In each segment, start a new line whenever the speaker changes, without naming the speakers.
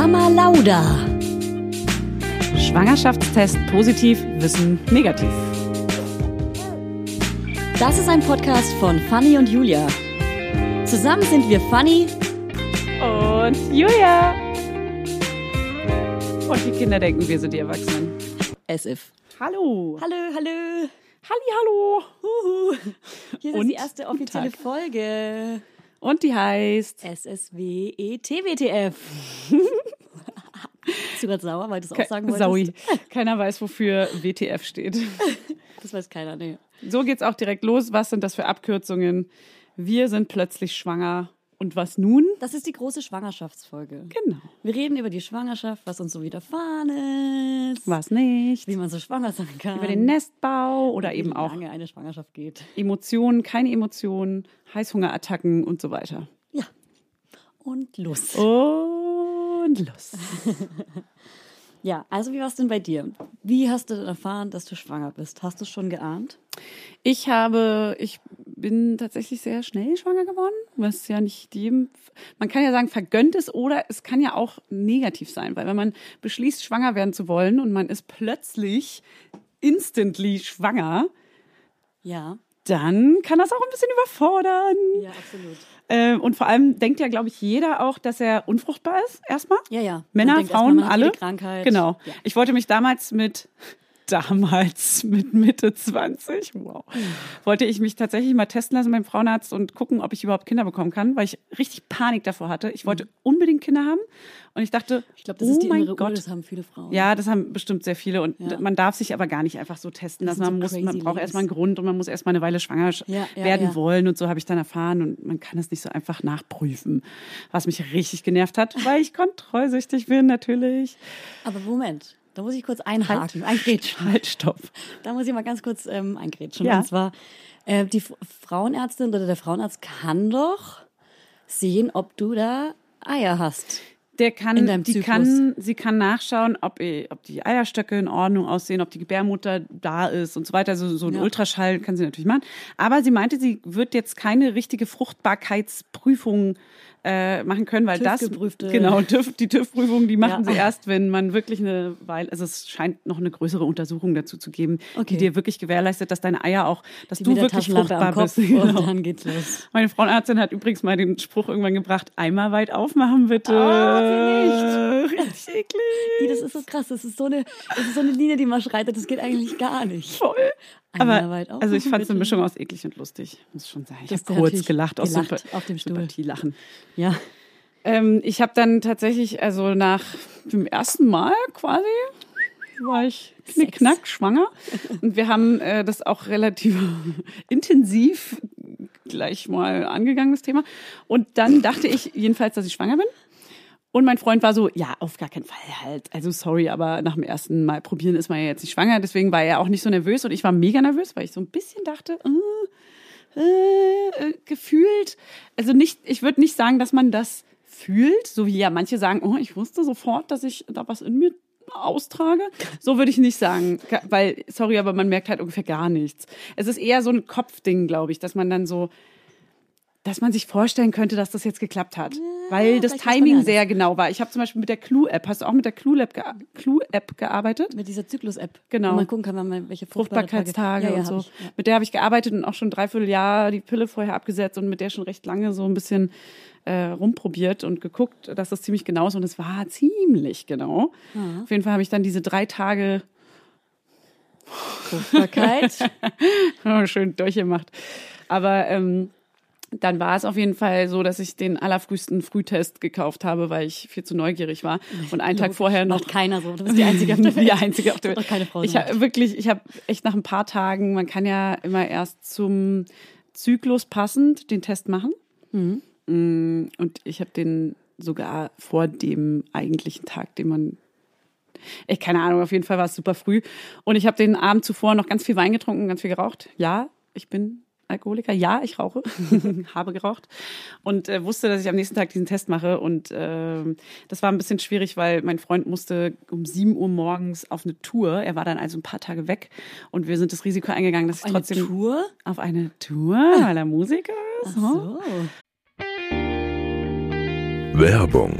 Mama Lauda.
Schwangerschaftstest positiv, Wissen negativ.
Das ist ein Podcast von Fanny und Julia. Zusammen sind wir Fanny
und Julia. Und die Kinder denken, wir sind die Erwachsenen.
As if.
Hallo.
Hallo, hallo.
Halli, hallo.
Huhu. Hier ist
Und
die erste offizielle. Folge.
Und die heißt
SSW ETWTF. Bist du gerade sauer, weil du das auch sagen wolltest?
Saui. Keiner weiß, wofür WTF steht.
Das weiß keiner, nee.
So geht's auch direkt los. Was sind das für Abkürzungen? Wir sind plötzlich schwanger. Und was nun?
Das ist die große Schwangerschaftsfolge.
Genau.
Wir reden über die Schwangerschaft, was uns so widerfahren ist,
Was nicht?
wie man so schwanger sein kann.
Über den Nestbau oder
wie
eben auch
lange eine Schwangerschaft geht.
Emotionen, keine Emotionen, Heißhungerattacken und so weiter.
Ja. Und los.
Und los.
Ja, also wie war es denn bei dir? Wie hast du denn erfahren, dass du schwanger bist? Hast du es schon geahnt?
Ich habe, ich bin tatsächlich sehr schnell schwanger geworden, was ja nicht jedem, man kann ja sagen, vergönnt ist oder es kann ja auch negativ sein, weil wenn man beschließt, schwanger werden zu wollen und man ist plötzlich instantly schwanger,
Ja.
dann kann das auch ein bisschen überfordern.
Ja, absolut.
Ähm, und vor allem denkt ja, glaube ich, jeder auch, dass er unfruchtbar ist, erstmal.
Ja, ja.
Männer, Frauen, alle.
Krankheit.
Genau.
Ja.
Ich wollte mich damals mit damals mit Mitte 20, wow, wollte ich mich tatsächlich mal testen lassen beim Frauenarzt und gucken, ob ich überhaupt Kinder bekommen kann, weil ich richtig Panik davor hatte. Ich wollte unbedingt Kinder haben und ich dachte.
Ich glaube, das
oh
ist die
mein
innere Uhr,
Gott,
das haben viele Frauen.
ja, das haben bestimmt sehr viele und
Ja.
man darf sich aber gar nicht einfach so testen lassen. Man muss, man braucht erstmal einen Grund und man muss erstmal eine Weile schwanger sch-
Ja, ja,
werden wollen und so habe ich dann erfahren und man kann es nicht so einfach nachprüfen, was mich richtig genervt hat, weil ich kontrollsüchtig bin natürlich.
Aber Moment, da muss ich kurz einhaken, eingrätschen.
Halt, stopp.
Da muss ich mal ganz kurz ähm, eingrätschen.
Ja.
Und zwar, äh, die Frauenärztin oder der Frauenarzt kann doch sehen, ob du da Eier hast.
Der kann,
In deinem
die
Zyklus.
kann, sie kann nachschauen, ob, ob die Eierstöcke in Ordnung aussehen, ob die Gebärmutter da ist und so weiter. Also so ein
Ja.
Ultraschall kann sie natürlich machen. Aber sie meinte, sie wird jetzt keine richtige Fruchtbarkeitsprüfung äh, machen können, weil das genau TÜV, die TÜV-Prüfung, die machen
Ja.
sie erst, wenn man wirklich eine Weile, also es scheint noch eine größere Untersuchung dazu zu geben,
Okay.
die dir wirklich gewährleist, dass deine Eier auch, dass
Die
du wirklich fruchtbar bist.
und
Genau.
dann geht's los.
Meine Frauenärztin hat übrigens mal den Spruch irgendwann gebracht, einmal weit aufmachen bitte.
Ah,
sie nicht. Richtig eklig.
Das ist so krass. Das ist so eine, das ist so eine Linie, die man schreitet. Das geht eigentlich gar nicht.
Voll. Aber, also ich fand es eine Mischung aus eklig und lustig, muss ich schon sagen. Ich habe kurz
natürlich
gelacht, aus
gelacht
Sympa-
auf dem Stuhl.
Sympathielachen.
Ja.
Ähm, ich habe dann tatsächlich, also nach dem ersten Mal quasi, war ich knickknack schwanger. Und wir haben äh, das auch relativ intensiv gleich mal angegangen, das Thema. Und dann dachte ich jedenfalls, dass ich schwanger bin. Und mein Freund war so, ja, auf gar keinen Fall halt. Also sorry, aber nach dem ersten Mal probieren ist man ja jetzt nicht schwanger. Deswegen war er auch nicht so nervös und ich war mega nervös, weil ich so ein bisschen dachte, äh, äh, äh, gefühlt, also nicht, ich würde nicht sagen, dass man das fühlt, so wie ja manche sagen, oh, ich wusste sofort, dass ich da was in mir austrage. So würde ich nicht sagen, weil, sorry, aber man merkt halt ungefähr gar nichts. Es ist eher so ein Kopfding, glaube ich, dass man dann so, dass man sich vorstellen könnte, dass das jetzt geklappt hat. weil das Timing
ja
sehr genau war. Ich habe zum Beispiel mit der Clue-App, hast du auch mit der Clue-App gea Clue -App gearbeitet?
Mit dieser Zyklus-App.
Genau.
Wo man gucken kann, wann man welche fruchtbare
Fruchtbarkeitstage
Tage- ja, ja,
und so.
ich, ja.
Mit der habe ich gearbeitet und auch schon dreiviertel Jahr die Pille vorher abgesetzt und mit der schon recht lange so ein bisschen äh, rumprobiert und geguckt, dass das ziemlich genau ist. Und es war ziemlich genau. Auf jeden Fall habe ich dann diese drei Tage
Fruchtbarkeit.
schön durchgemacht. Aber ähm, dann war es auf jeden Fall so, dass ich den allerfrühesten Frühtest gekauft habe, weil ich viel zu neugierig war. Und einen Tag vorher noch
Macht keiner so. Du bist die Einzige auf der Welt.
Die einzige auf der Welt.
noch keine Frau
Ich habe wirklich, ich habe echt nach ein paar Tagen, man kann ja immer erst zum Zyklus passend den Test machen.
Mhm.
Mm, Und ich habe den sogar vor dem eigentlichen Tag, den man ich keine Ahnung, auf jeden Fall war es super früh. Und ich habe den Abend zuvor noch ganz viel Wein getrunken, ganz viel geraucht. Ja, ich bin Alkoholiker. Ja, ich rauche, habe geraucht und äh, wusste, dass ich am nächsten Tag diesen Test mache. Und ähm, das war ein bisschen schwierig, weil mein Freund musste um 7 Uhr morgens auf eine Tour. Er war dann also ein paar Tage weg und wir sind das Risiko eingegangen, dass ich
Eine
trotzdem
Tour?
auf eine Tour, weil er Musiker ist.
Ach so.
Werbung.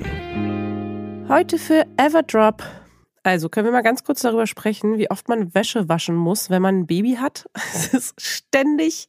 Heute für Everdrop. Also können wir mal ganz kurz darüber sprechen, wie oft man Wäsche waschen muss, wenn man ein Baby hat. Es ist ständig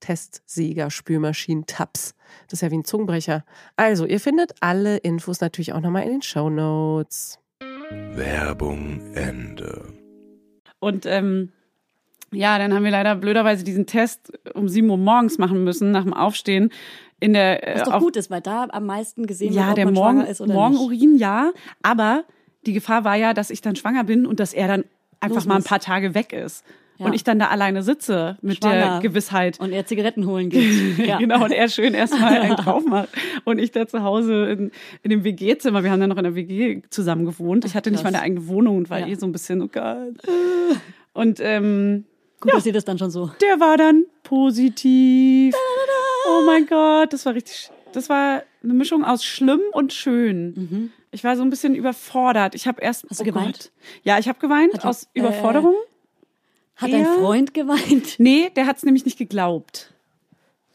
Testsieger, Spülmaschinen, Tabs. Das ist ja wie ein Zungenbrecher. Also, ihr findet alle Infos natürlich auch nochmal in den Show Notes.
Werbung Ende.
Und ähm, ja, dann haben wir leider blöderweise diesen Test um 7 Uhr morgens machen müssen, nach dem Aufstehen. In der, äh,
Was doch
auf-
gut ist, weil da am meisten gesehen wird,
Ja,
ob
der
man
Morgen,
schwanger ist oder nicht.
Morgenurin, ja. Aber die Gefahr war ja, dass ich dann schwanger bin und dass er dann einfach
Los
mal ein paar Tage weg ist.
Ja.
Und ich dann da alleine sitze mit der
Schwanger.
Gewissheit.
Und er Zigaretten holen geht. Ja.
Genau, und er schön erstmal einen drauf macht. Und ich da zu Hause in, in dem WG-Zimmer, wir haben dann noch in der WG zusammen gewohnt. Ich hatte nicht
krass.
mal eine eigene Wohnung und war
Ja.
eh so ein bisschen, oh Gott. Und ähm,
Gut, dass ihr das dann schon so.
der war dann positiv. Oh mein Gott, das war richtig, das war eine Mischung aus schlimm und schön. Ich war so ein bisschen überfordert. Ich habe erst
Mhm. Hast du
oh
geweint?
Gott. Ja, ich habe geweint
Hat
aus
die- äh,
Überforderung.
Hat dein Freund geweint?
Nee, der hat es nämlich nicht geglaubt.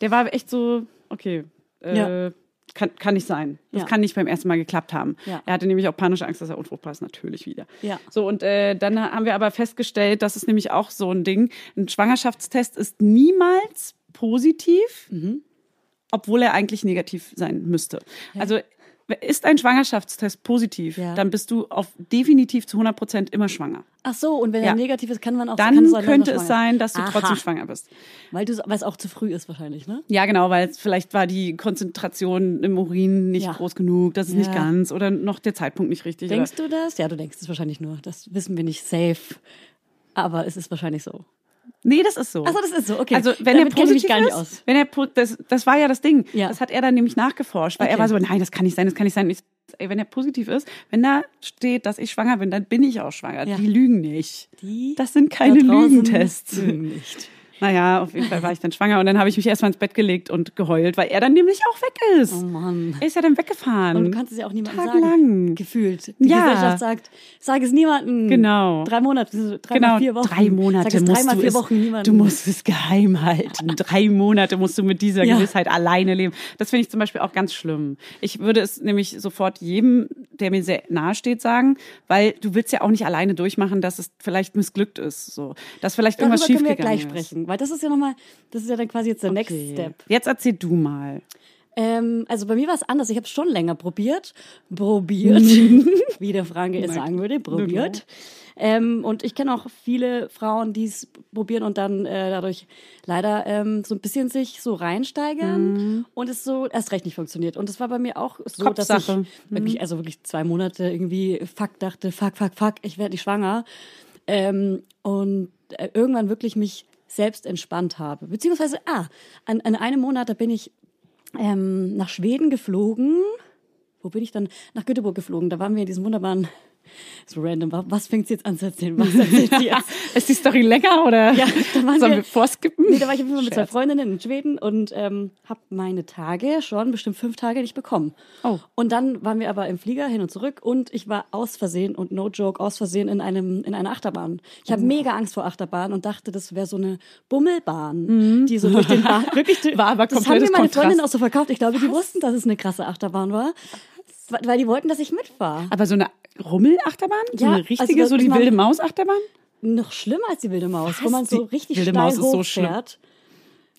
Der war echt so, okay, äh,
Ja.
kann, kann nicht sein. Das
Ja.
kann nicht beim ersten Mal geklappt haben.
Ja.
Er hatte nämlich auch panische Angst, dass er unfruchtbar ist, natürlich wieder.
Ja.
So, und äh, dann haben wir aber festgestellt, das ist nämlich auch so ein Ding. Ein Schwangerschaftstest ist niemals positiv,
Mhm.
obwohl er eigentlich negativ sein müsste. Also ist ein Schwangerschaftstest positiv,
Ja.
dann bist du auf definitiv zu 100 Prozent immer schwanger.
Ach so, und wenn
Ja.
er negativ ist, kann man auch
Dann
kann es sein, dass
könnte es sein, dass du
Aha.
trotzdem schwanger bist.
Weil, du, weil es auch zu früh ist wahrscheinlich, ne?
Ja, genau, weil vielleicht war die Konzentration im Urin nicht
Ja.
groß genug, das ist nicht ganz oder noch der Zeitpunkt nicht richtig.
Denkst du das? Ja, du denkst es wahrscheinlich nur. Das wissen wir nicht safe. Aber es ist wahrscheinlich so.
Nee, das ist so.
Achso, das ist so, okay.
Also wenn er
Damit mich
positiv
gar nicht
ist,
aus.
wenn er das, das war ja das Ding.
Ja.
Das hat er dann nämlich nachgeforscht, weil er
Okay.
war so, nein, das kann nicht sein, das kann nicht sein. Ich, ey, wenn er positiv ist, wenn da steht, dass ich schwanger bin, dann bin ich auch schwanger.
Ja.
Die lügen nicht.
Die
das sind keine Lügentests.
lügen nicht.
Naja, auf jeden Fall war ich dann schwanger und dann habe ich mich erstmal ins Bett gelegt und geheult, weil er dann nämlich auch weg ist.
Oh Mann.
Er ist ja dann weggefahren.
Und du kannst es ja auch niemandem
Tagelang.
sagen. Gefühlt. Die
Ja.
Gesellschaft sagt, sag es niemandem.
Genau.
Drei Monate, drei
genau,
vier Wochen.
drei Monate
sag es
musst du
vier
es,
Wochen niemandem.
Du musst es geheim halten. drei Monate musst du mit dieser
Ja.
Gewissheit alleine leben. Das finde ich zum Beispiel auch ganz schlimm. Ich würde es nämlich sofort jedem, der mir sehr nahe steht, sagen, weil du willst ja auch nicht alleine durchmachen, dass es vielleicht missglückt ist, so, dass vielleicht
Darüber
irgendwas schiefgegangen
gleich
ist.
Weil das ist ja nochmal, das ist ja dann quasi jetzt der Next
Okay.
Step.
Jetzt erzähl du mal.
Ähm, also bei mir war es anders. Ich habe es schon länger probiert. Probiert, wie der Franke es sagen würde. Probiert. Ähm, und ich kenne auch viele Frauen, die es probieren und dann äh, dadurch leider ähm, so ein bisschen sich so reinsteigern und es so erst recht nicht funktioniert. Und es war bei mir auch so, dass ich
Kopfsache.
wirklich, also wirklich zwei Monate irgendwie fuck dachte, fuck, fuck, fuck, ich werde nicht schwanger. Ähm, und äh, irgendwann wirklich mich selbst entspannt habe. Beziehungsweise, ah, an, an einem Monat, da bin ich ähm, nach Schweden geflogen. Wo bin ich dann? Nach Göteborg geflogen. Da waren wir in diesem wunderbaren, so random, wa- was fängt jetzt an zu erzählen? Was erzählt sie jetzt?
Ist die Story länger oder
Ja, da waren
sollen
wir-
wir vorskippen?
Nee, da war ich auf jeden Fall mit zwei. Freundinnen in Schweden und ähm, habe meine Tage schon bestimmt fünf Tage nicht bekommen.
Oh.
Und dann waren wir aber im Flieger hin und zurück und ich war aus Versehen und no joke aus Versehen in einem in einer Achterbahn. Ich
Oh.
habe mega Angst vor Achterbahn und dachte, das wäre so eine Bummelbahn, die so durch den Bahn wirklich
Mhm. War aber
das haben mir meine. Freundinnen auch so verkauft. Ich glaube, die wussten, dass es eine krasse Achterbahn war, weil weil die wollten, dass ich mitfahre.
Aber so eine Rummelachterbahn? So
Ja,
eine
also
richtige,
das
so die
ist
wilde Maus-Achterbahn?
Noch schlimmer als die wilde Maus, wo
Was?
man so richtig
wilde
steil
Maus ist so
hochfährt.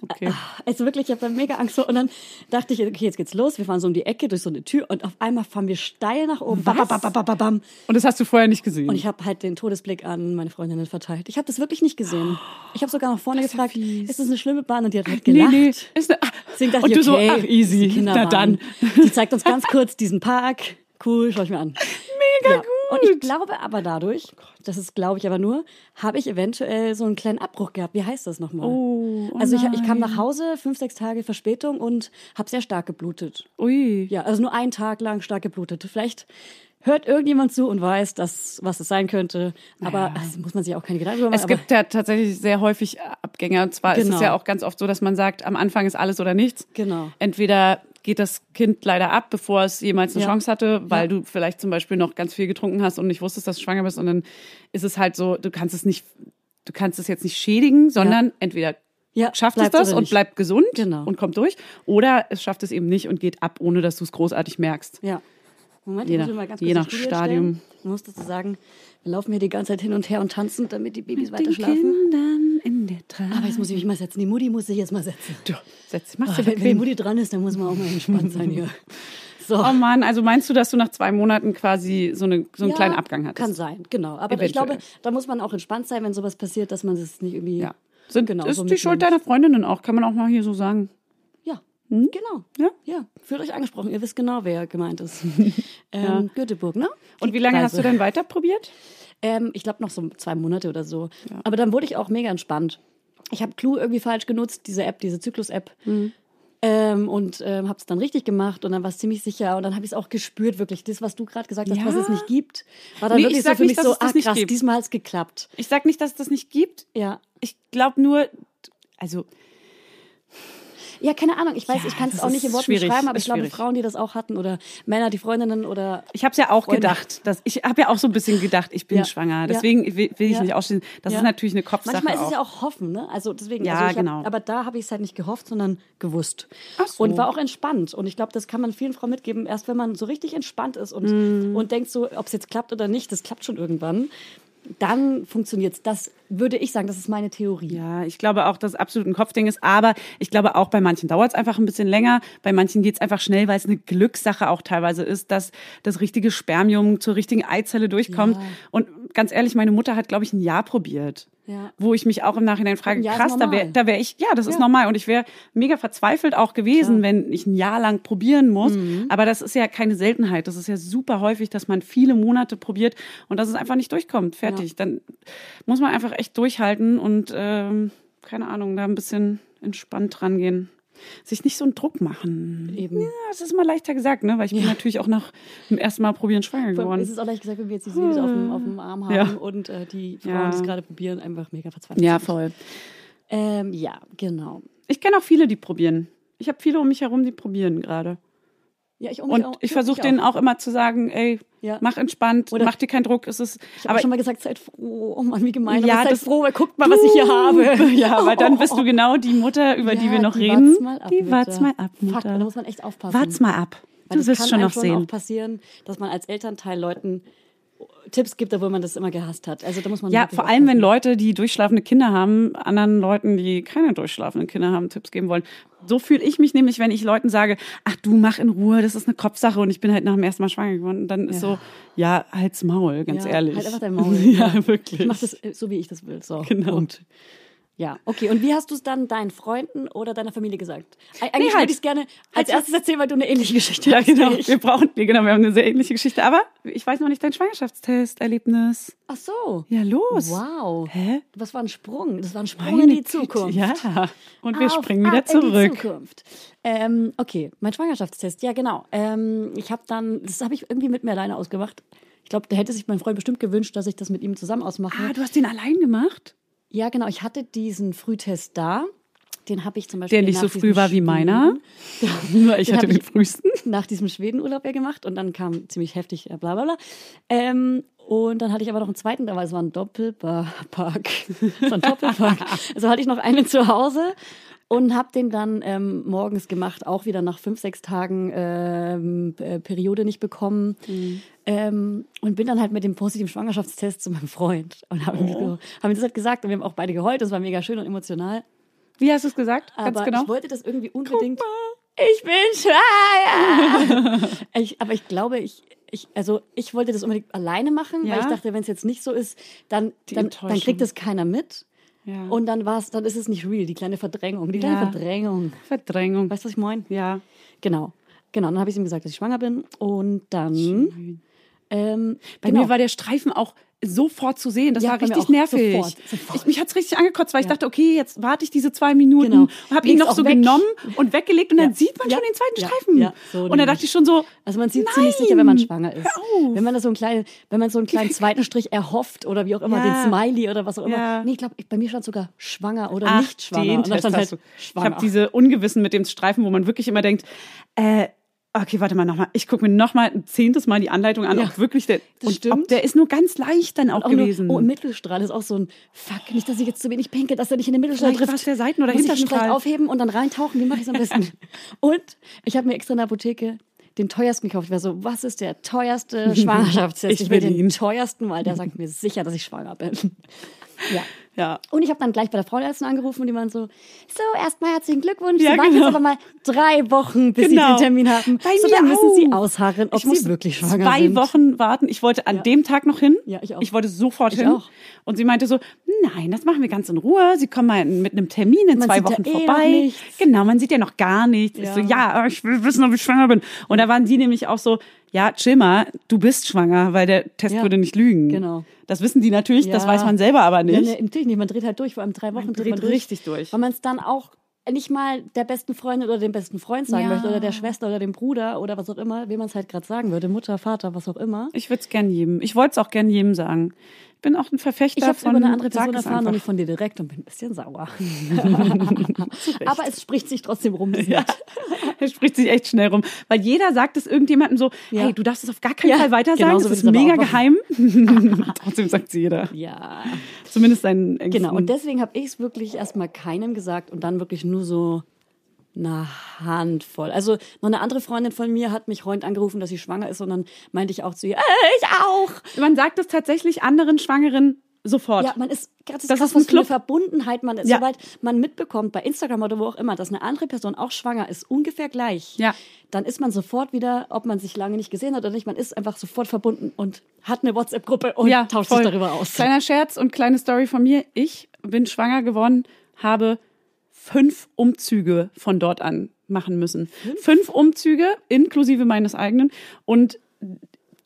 Okay.
Also wirklich, ich habe mega Angst vor. Und dann dachte ich, okay, jetzt geht's los. Wir fahren so um die Ecke durch so eine Tür und auf einmal fahren wir steil nach oben. Bam, bam, bam, bam.
Und das hast du vorher nicht gesehen?
Und ich habe halt den Todesblick an meine Freundinnen verteilt. Ich habe das wirklich nicht gesehen. Ich habe sogar nach vorne
Das ist
gefragt,
fies.
ist das eine schlimme Bahn? Und die hat halt
nee,
gelacht.
nee. Ist eine,
Deswegen dachte
und
ich,
du so,
okay,
ach,
ist
easy. Na dann.
Die zeigt uns ganz kurz diesen Park. Cool, schau ich mir an.
Mega
Ja. Und ich glaube aber dadurch, das ist glaube ich aber nur, habe ich eventuell so einen kleinen Abbruch gehabt. Wie heißt das nochmal?
Oh, oh
also ich, ich kam nach Hause, fünf, sechs Tage Verspätung und habe sehr stark geblutet.
Ui.
Ja, also nur einen Tag lang stark geblutet. Vielleicht hört irgendjemand zu und weiß, dass, was es sein könnte. Aber also, muss man sich auch keine Gedanken machen.
Es gibt ja tatsächlich sehr häufig Abgänger. Und zwar ist
Genau.
es ja auch ganz oft so, dass man sagt, am Anfang ist alles oder nichts.
Genau.
Entweder geht das Kind leider ab, bevor es jemals eine
Ja.
Chance hatte, weil
Ja.
du vielleicht zum Beispiel noch ganz viel getrunken hast und nicht wusstest, dass du schwanger bist. Und dann ist es halt so, du kannst es nicht, du kannst es jetzt nicht schädigen, sondern entweder
Ja,
schafft es das und
nicht.
bleibt gesund
Genau.
und kommt durch. Oder es schafft es eben nicht und geht ab, ohne dass du es großartig merkst.
Ja. Moment,
Je
ich
nach-
mal ganz
je
kurz
nach
die Studie
Stadium.
erstellen. Ich muss dazu sagen, wir laufen hier die ganze Zeit hin und her und tanzen, damit die Babys weiter schlafen.
Kindern in der Tracht.
Aber jetzt muss ich mich mal setzen. Die Mutti muss sich jetzt mal setzen.
Du, setz, mach's
Oh, wenn, wenn die. Mutti dran ist, dann muss man auch mal entspannt sein hier. So.
Oh Mann, also meinst du, dass du nach zwei Monaten quasi so, eine, so einen
Ja,
kleinen Abgang hattest?
Kann sein, genau. Aber ich
Eventuell.
glaube, da muss man auch entspannt sein, wenn sowas passiert, dass man das nicht irgendwie.
Ja. Sind,
genau,
ist
so
die Schuld deiner Freundinnen auch, kann man auch mal hier so sagen.
Ja, genau.
Ja?
Ja, fühlt euch angesprochen. Ihr wisst genau, wer gemeint ist. ähm, Göteborg, ne?
Und wie lange hast du denn weiter probiert?
Ähm, ich glaube noch so zwei Monate oder so. Aber dann wurde ich auch mega entspannt. Ich habe Clue irgendwie falsch genutzt, diese App, diese Zyklus-App.
Mhm.
Ähm, und ähm, habe es dann richtig gemacht und dann war es ziemlich sicher und dann habe ich es auch gespürt, wirklich. Das, was du gerade gesagt hast,
Ja.
was es nicht gibt, war dann
Nee,
wirklich
ich
so für
nicht,
mich
dass
so,
es das
ah krass,
gibt.
diesmal hat es geklappt.
Ich sag nicht, dass es das nicht gibt.
Ja.
Ich glaube nur, also
Ja, keine Ahnung. Ich weiß,
Ja,
ich kann es auch nicht in Worten beschreiben, aber ich glaube,
schwierig.
Frauen, die das auch hatten oder Männer, die Freundinnen oder
ich habe es ja auch
Freunde.
gedacht, dass ich habe ja auch so ein bisschen gedacht, ich bin
Ja.
schwanger. Deswegen will, will ich nicht ausschließen. Das ist natürlich eine Kopfsache
Manchmal ist es ja auch Hoffen, ne? Also deswegen,
Ja,
also ich hab,
genau.
aber da habe ich es halt nicht gehofft, sondern gewusst.
Ach so.
Und war auch entspannt. Und ich glaube, das kann man vielen Frauen mitgeben. Erst wenn man so richtig entspannt ist und,
Mhm.
und denkt so, ob es jetzt klappt oder nicht, das klappt schon irgendwann, dann funktioniert's. Das würde ich sagen, das ist meine Theorie.
Ja, ich glaube auch, dass es absolut ein Kopfding ist. Aber ich glaube auch, bei manchen dauert es einfach ein bisschen länger. Bei manchen geht es einfach schnell, weil es eine Glückssache auch teilweise ist, dass das richtige Spermium zur richtigen Eizelle durchkommt.
Ja.
Und ganz ehrlich, meine Mutter hat, glaube ich, ein Jahr probiert.
Ja.
Wo ich mich auch im Nachhinein frage,
ist
krass, da wäre da wär ich, ja, das ist
Ja.
normal. Und ich wäre mega verzweifelt auch gewesen, wenn ich ein Jahr lang probieren muss.
Mhm.
Aber das ist ja keine Seltenheit. Das ist ja super häufig, dass man viele Monate probiert und dass es einfach nicht durchkommt. Fertig. Dann muss man einfach echt durchhalten und ähm, keine Ahnung, da ein bisschen entspannt rangehen. Sich nicht so einen Druck machen.
Eben.
Ja, das ist immer leichter gesagt, ne? Weil ich bin natürlich auch nach dem ersten Mal probieren schwanger geworden.
ist es auch leicht gesagt, wenn wir jetzt die Babys auf dem, auf dem Arm haben
Ja.
und äh, die Frauen,
Ja.
die es gerade probieren, einfach mega verzweifelt
Ja, voll.
Ähm, ja, genau.
Ich kenne auch viele, die probieren. Ich habe viele um mich herum, die probieren gerade.
Ja, ich,
Und ich versuche denen auch immer zu sagen, ey,
Ja.
mach entspannt,
Oder-
mach dir keinen Druck. Es ist,
Ich habe schon mal gesagt, seid froh. Oh Mann, wie gemein.
Ja,
seid
das-
froh, weil guckt mal, was ich hier habe.
ja, weil dann bist du genau die Mutter, über die
Ja,
wir noch
die
reden.
wart's mal ab,
die wart's mal ab,
Fuck,
Mutter.
da muss man echt aufpassen.
Wart's mal ab.
Weil
Du wirst schon noch sehen.
auch passieren, dass man als Elternteil Leuten Tipps gibt, obwohl man das immer gehasst hat. Also da muss man
Ja, vor allem, wenn. Leute, die durchschlafende Kinder haben, anderen Leuten, die keine durchschlafenden Kinder haben, Tipps geben wollen. So fühle ich mich nämlich, wenn ich Leuten sage, ach du mach in Ruhe, das ist eine Kopfsache und ich bin halt nach dem ersten Mal schwanger geworden. Und dann ist so, ja, halt's Maul, ganz
Ja,
ehrlich.
Halt einfach dein Maul.
ja, wirklich.
Ich mach das äh, so, wie ich das will. So.
Genau.
Punkt. Ja, okay. Und wie hast du es dann deinen Freunden oder deiner Familie gesagt? Eig- Eigentlich
halt-
würde ich es gerne als erstes erzählen, weil du eine ähnliche Geschichte
Ja,
hast.
genau.
wie ich.
Wir brauchen, ja, genau, wir haben eine sehr ähnliche Geschichte. Aber ich weiß noch nicht dein Schwangerschaftstest-Erlebnis.
Ach so.
Ja, los.
Wow.
Hä?
Was war ein Sprung? Das war ein Sprung
Meine
in die. Zukunft.
Ja. Und wir
Auf,
springen wieder
ab In die
zurück.
Zukunft. Ähm, okay, mein Schwangerschaftstest. Ja, genau. Ähm, ich habe dann, das habe ich irgendwie mit mir alleine ausgemacht. Ich glaube, da hätte sich mein Freund bestimmt gewünscht, dass ich das mit ihm zusammen ausmache.
Ah, du hast den allein gemacht?
Ja, genau. Ich hatte diesen Frühtest da. Den habe ich zum Beispiel
Der nicht
nach
so früh war wie meiner. Nur ich
Den
hatte den
ich-
frühesten.
nach diesem Schwedenurlaub ja gemacht und dann kam ziemlich heftig äh, bla bla bla. Ähm, und dann hatte ich aber noch einen zweiten, da war es war ein Doppelpark. so ein Doppelpark. Also hatte ich noch einen zu Hause und habe den dann ähm, morgens gemacht, auch wieder nach fünf, sechs Tagen ähm, äh, Periode nicht bekommen. Ähm, und bin dann halt mit dem positiven Schwangerschaftstest zu meinem Freund und habe so, hab ihm das halt gesagt und wir haben auch beide geheult, das war mega schön und emotional.
Wie hast du es gesagt? Ganz
Aber
genau.
ich wollte das irgendwie unbedingt. Ich bin schwanger. ich, aber ich glaube, ich, ich, also ich wollte das unbedingt alleine machen,
Ja.
weil ich dachte, wenn es jetzt nicht so ist, dann,
Die
dann, dann kriegt es keiner mit.
Ja.
Und dann war's, dann ist es nicht real, die kleine Verdrängung. Die kleine
Ja.
Verdrängung.
Verdrängung.
Weißt du, was ich meine?
Ja.
Genau. Genau. Dann habe ich ihm gesagt, dass ich schwanger bin. Und dann. Ähm,
Bei
genau.
mir war der Streifen auch sofort zu sehen. Das
Ja,
war richtig nervig.
Sofort, sofort.
Ich, mich hat's richtig angekotzt, weil ich dachte, okay, jetzt warte ich diese zwei Minuten
Genau.
und habe ihn noch so
weg.
genommen und weggelegt und dann
Ja.
sieht man
Ja.
schon den zweiten
Ja.
Streifen.
Ja, so
und dann
nämlich.
dachte ich schon so,
Also man sieht ziemlich sicher, wenn man schwanger ist. Wenn man da so einen kleinen, wenn man so einen kleinen zweiten Strich erhofft oder wie auch immer,
Ja.
den Smiley oder was auch immer.
Ja.
Nee, ich glaube, bei mir stand sogar schwanger oder
ach,
nicht schwanger. Und dann stand halt
du. Ich
schwanger.
habe diese Ungewissen mit dem Streifen, wo man wirklich immer denkt, äh, okay, warte mal nochmal. Ich gucke mir nochmal ein zehntes Mal die Anleitung an,
Ja,
ob wirklich der,
das stimmt.
der ist nur ganz leicht dann auch,
auch nur,
gewesen.
oh, im Mittelstrahl ist auch so ein Fuck, nicht, dass ich jetzt zu wenig pinkel, dass er nicht in den Mittelstrahl trifft.
war's der Seiten- oder
Muss ich vielleicht aufheben und dann reintauchen? Wie mache ich es am besten? und ich habe mir extra in der Apotheke den teuersten gekauft. Ich war so, was ist der teuerste Schwangerschaftstest?
Ich
ich will den teuersten, weil der sagt mir sicher, dass ich schwanger bin. ja.
Ja.
Und ich habe dann gleich bei der Frauenärztin angerufen und die waren so, so, erstmal herzlichen Glückwunsch.
Ja,
sie warten
genau.
jetzt aber mal drei Wochen, bis
Genau.
sie den Termin haben.
Bei
so,
mir
dann müssen sie
auch.
ausharren, ob
ich muss
sie wirklich schwanger
zwei
sind.
Wochen warten. Ich wollte an dem Tag noch hin.
Ja, ich auch.
Ich wollte sofort
Ich
hin.
auch.
Und sie meinte so, nein, das machen wir ganz in Ruhe. Sie kommen mal mit einem Termin in
Man
zwei
sieht ja
Wochen
eh
vorbei.
nichts.
Genau, man sieht ja noch gar nichts. Ich
Ja.
so, ja, ich will wissen, ob ich schwanger bin. Und da waren sie nämlich auch so, ja, chill mal, du bist schwanger, weil der Test
Ja.
würde nicht lügen.
Genau.
Das wissen die natürlich, das
Ja.
weiß man selber aber nicht.
Ja, nee, natürlich nicht. Man dreht halt durch. Vor allem drei Wochen
Man
dreht,
dreht
man durch.
richtig durch.
Weil man es dann auch nicht mal der besten Freundin oder dem besten Freund sagen
Ja.
möchte oder der Schwester oder dem Bruder oder was auch immer, wem man es halt gerade sagen würde. Mutter, Vater, was auch immer.
Ich würde es gern jedem. Ich wollte es auch gern jedem sagen. Ich bin auch ein Verfechter
Ich habe es
von
über eine andere Person
es
erfahren und nicht von dir direkt und bin ein bisschen sauer. Aber es spricht sich trotzdem rum.
Ja, er spricht sich echt schnell rum. Weil jeder sagt es irgendjemandem so,
Ja.
hey, du darfst es auf gar keinen
Ja,
Fall weiter sagen,
genau
das ist mega geheim. Trotzdem sagt sie jeder.
ja.
Zumindest seinen Ängsten.
Genau, und deswegen habe ich es wirklich erstmal keinem gesagt und dann wirklich nur so eine Handvoll. Also noch eine andere Freundin von mir hat mich Freund angerufen, dass sie schwanger ist und dann meinte ich auch zu ihr, äh, ich auch.
Man sagt es tatsächlich anderen Schwangeren sofort.
Ja, man ist
Das
krass,
ist ein
was für eine. Verbundenheit man ist.
Ja.
Sobald man mitbekommt, bei Instagram oder wo auch immer, dass eine andere Person auch schwanger ist, ungefähr gleich,
Ja.
dann ist man sofort wieder, ob man sich lange nicht gesehen hat oder nicht, man ist einfach sofort verbunden und hat eine WhatsApp-Gruppe und
ja,
tauscht
voll.
sich darüber aus.
Kleiner Scherz und kleine Story von mir. Ich bin schwanger geworden, habe fünf Umzüge von dort an machen müssen. Fünf, Umzüge, inklusive meines eigenen. Und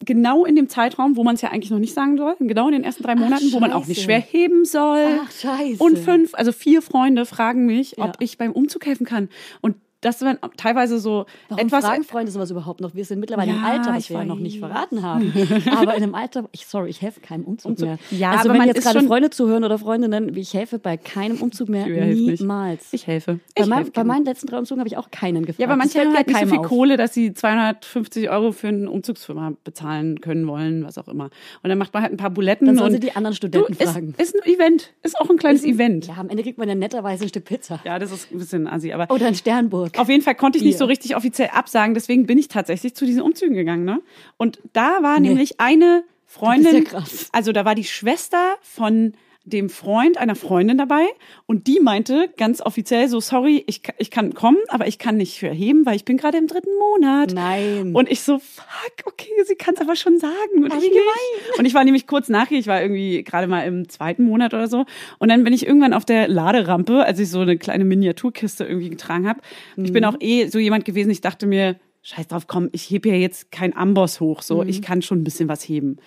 genau in dem Zeitraum, wo man es ja eigentlich noch nicht sagen soll, genau in den ersten drei Monaten, wo man auch nicht schwer heben soll.
Ach, scheiße.
Und fünf, also vier Freunde fragen mich,
Ja.
ob ich beim Umzug helfen kann. Und das waren teilweise so
Warum
etwas.
fragen Freunde sowas überhaupt noch? Wir sind mittlerweile im
Ja,
Alter, was
ich
wir ja noch nicht verraten haben. Aber in einem Alter, ich sorry, ich helfe keinem Umzug,
Umzug.
mehr.
Ja,
also
aber
wenn
man
jetzt gerade Freunde zuhören oder Freundinnen, ich helfe bei keinem Umzug mehr. Niemals.
Ich helfe.
bei,
Ich
mein,
helfe
bei meinen letzten drei Umzügen habe ich auch keinen gefragt.
Ja, aber manche haben halt nicht so viel
auf.
Kohle, dass sie 250 Euro für eine Umzugsfirma bezahlen können wollen, was auch immer. Und dann macht man halt ein paar Buletten.
Dann sollen sie die anderen Studenten
du,
fragen.
Ist, ist ein Event. Ist auch ein kleines Event.
Ja, am Ende kriegt man ja netterweise ein Stück Pizza.
Ja, das ist ein bisschen assi, aber
Oder ein Sternburg.
Auf jeden Fall konnte ich nicht
Bier.
so richtig offiziell absagen, deswegen bin ich tatsächlich zu diesen Umzügen gegangen, ne? Und da war
Nee.
nämlich eine Freundin,
ja krass.
also da war die Schwester von dem Freund einer Freundin dabei und die meinte ganz offiziell so, sorry, ich, ich kann kommen, aber ich kann nicht verheben, weil ich bin gerade im dritten Monat.
Nein.
Und ich so, fuck, okay, sie kann es aber schon sagen. Und ich nicht. Und ich war nämlich kurz nachher, ich war irgendwie gerade mal im zweiten Monat oder so. Und dann bin ich irgendwann auf der Laderampe, als ich so eine kleine Miniaturkiste irgendwie getragen habe. Ich bin auch eh so jemand gewesen, ich dachte mir, scheiß drauf, komm, ich hebe ja jetzt kein Amboss hoch, so, ich kann schon ein bisschen was heben.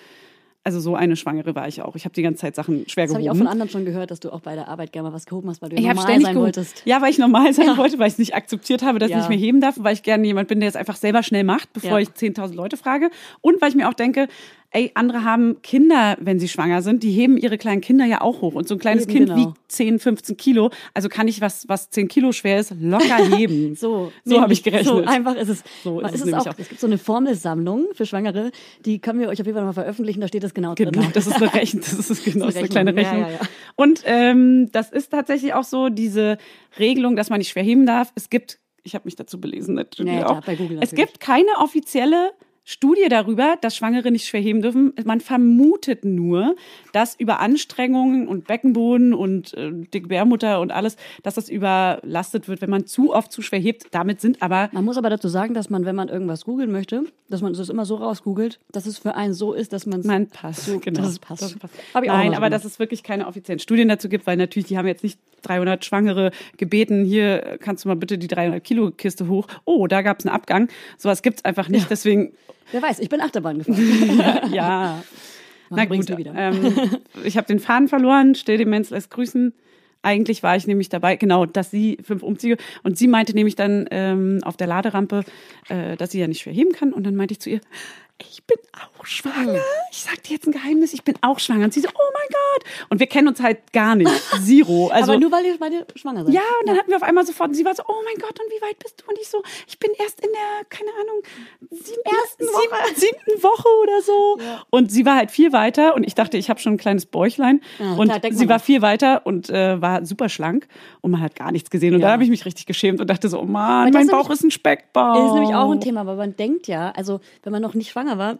Also so eine Schwangere war ich auch. Ich habe die ganze Zeit Sachen schwer
das habe ich auch
gehoben.
von anderen schon gehört, dass du auch bei der Arbeit gerne mal was gehoben hast, weil du ja normal sein
gehoben.
wolltest.
Ja, weil ich normal sein wollte, weil ich es nicht akzeptiert habe, dass
Ja.
ich nicht mehr heben darf, weil ich gerne jemand bin, der es einfach selber schnell macht, bevor
Ja.
ich 10.000 Leute frage. Und weil ich mir auch denke, ey, andere haben Kinder, wenn sie schwanger sind, die heben ihre kleinen Kinder ja auch hoch. Und so ein kleines
Eben,
Kind
genau.
wiegt 10, 15 Kilo. Also kann ich was, was 10 Kilo schwer ist, locker heben.
So,
so habe ich gerechnet.
So einfach ist es.
So ist
es
es
ist
nämlich
auch,
auch.
Es gibt so eine Formelsammlung für Schwangere, die können wir euch auf jeden Fall mal veröffentlichen, da steht das genau drin.
Genau, das ist eine Rechnung, das ist, genau, das ist eine kleine
Rechnung. Ja, ja, ja.
Und ähm, das ist tatsächlich auch so, diese Regelung, dass man nicht schwer heben darf. Es gibt, ich habe mich dazu belesen, natürlich
Ja, ja, klar,
auch.
bei Google
es gibt keine offizielle Studie darüber, dass Schwangere nicht schwer heben dürfen. Man vermutet nur, dass über Anstrengungen und Beckenboden und äh, die Gebärmutter und alles, dass das überlastet wird, wenn man zu oft zu schwer hebt. Damit sind aber
Man muss aber dazu sagen, dass man, wenn man irgendwas googeln möchte, dass man es immer so rausgoogelt, dass es für einen so ist, dass man es
Man passt,
so,
genau.
dass es passt.
Das passt. Nein, aber dass es wirklich keine offiziellen Studien dazu gibt, weil natürlich, die haben jetzt nicht 300 Schwangere gebeten, hier kannst du mal bitte die 300 Kilo Kiste hoch. Oh, da gab es einen Abgang. Sowas gibt's einfach nicht, deswegen,
Wer weiß, ich bin Achterbahn gefahren.
ja. Na gut, ähm, ich habe den Faden verloren, Stilldemenz lässt grüßen. Eigentlich war ich nämlich dabei, genau, dass sie fünf Umzüge und sie meinte nämlich dann ähm, auf der Laderampe, äh, dass sie ja nicht schwer heben kann und dann meinte ich zu ihr, ich bin auch schwanger. Ich sag dir jetzt ein Geheimnis, ich bin auch schwanger. Und sie so, oh mein Gott. Und wir kennen uns halt gar nicht. Zero. Also,
aber nur weil ihr beide schwanger seid.
ja, und dann hatten wir auf einmal sofort, und sie war so, oh mein Gott, und wie weit bist du? Und ich so, ich bin erst in der, keine Ahnung, siebten,
Woche.
siebten, Woche oder so. Und sie war halt viel weiter und ich dachte, ich habe schon ein kleines Bäuchlein.
Ja,
und
klar,
sie war viel weiter und äh, war super schlank und man hat gar nichts gesehen. Und
Ja.
da habe ich mich richtig geschämt und dachte so, oh Mann, mein
nämlich-
Bauch ist ein Speckbauch.
Das ist nämlich auch ein Thema, weil man denkt ja, also wenn man noch nicht schwanger war,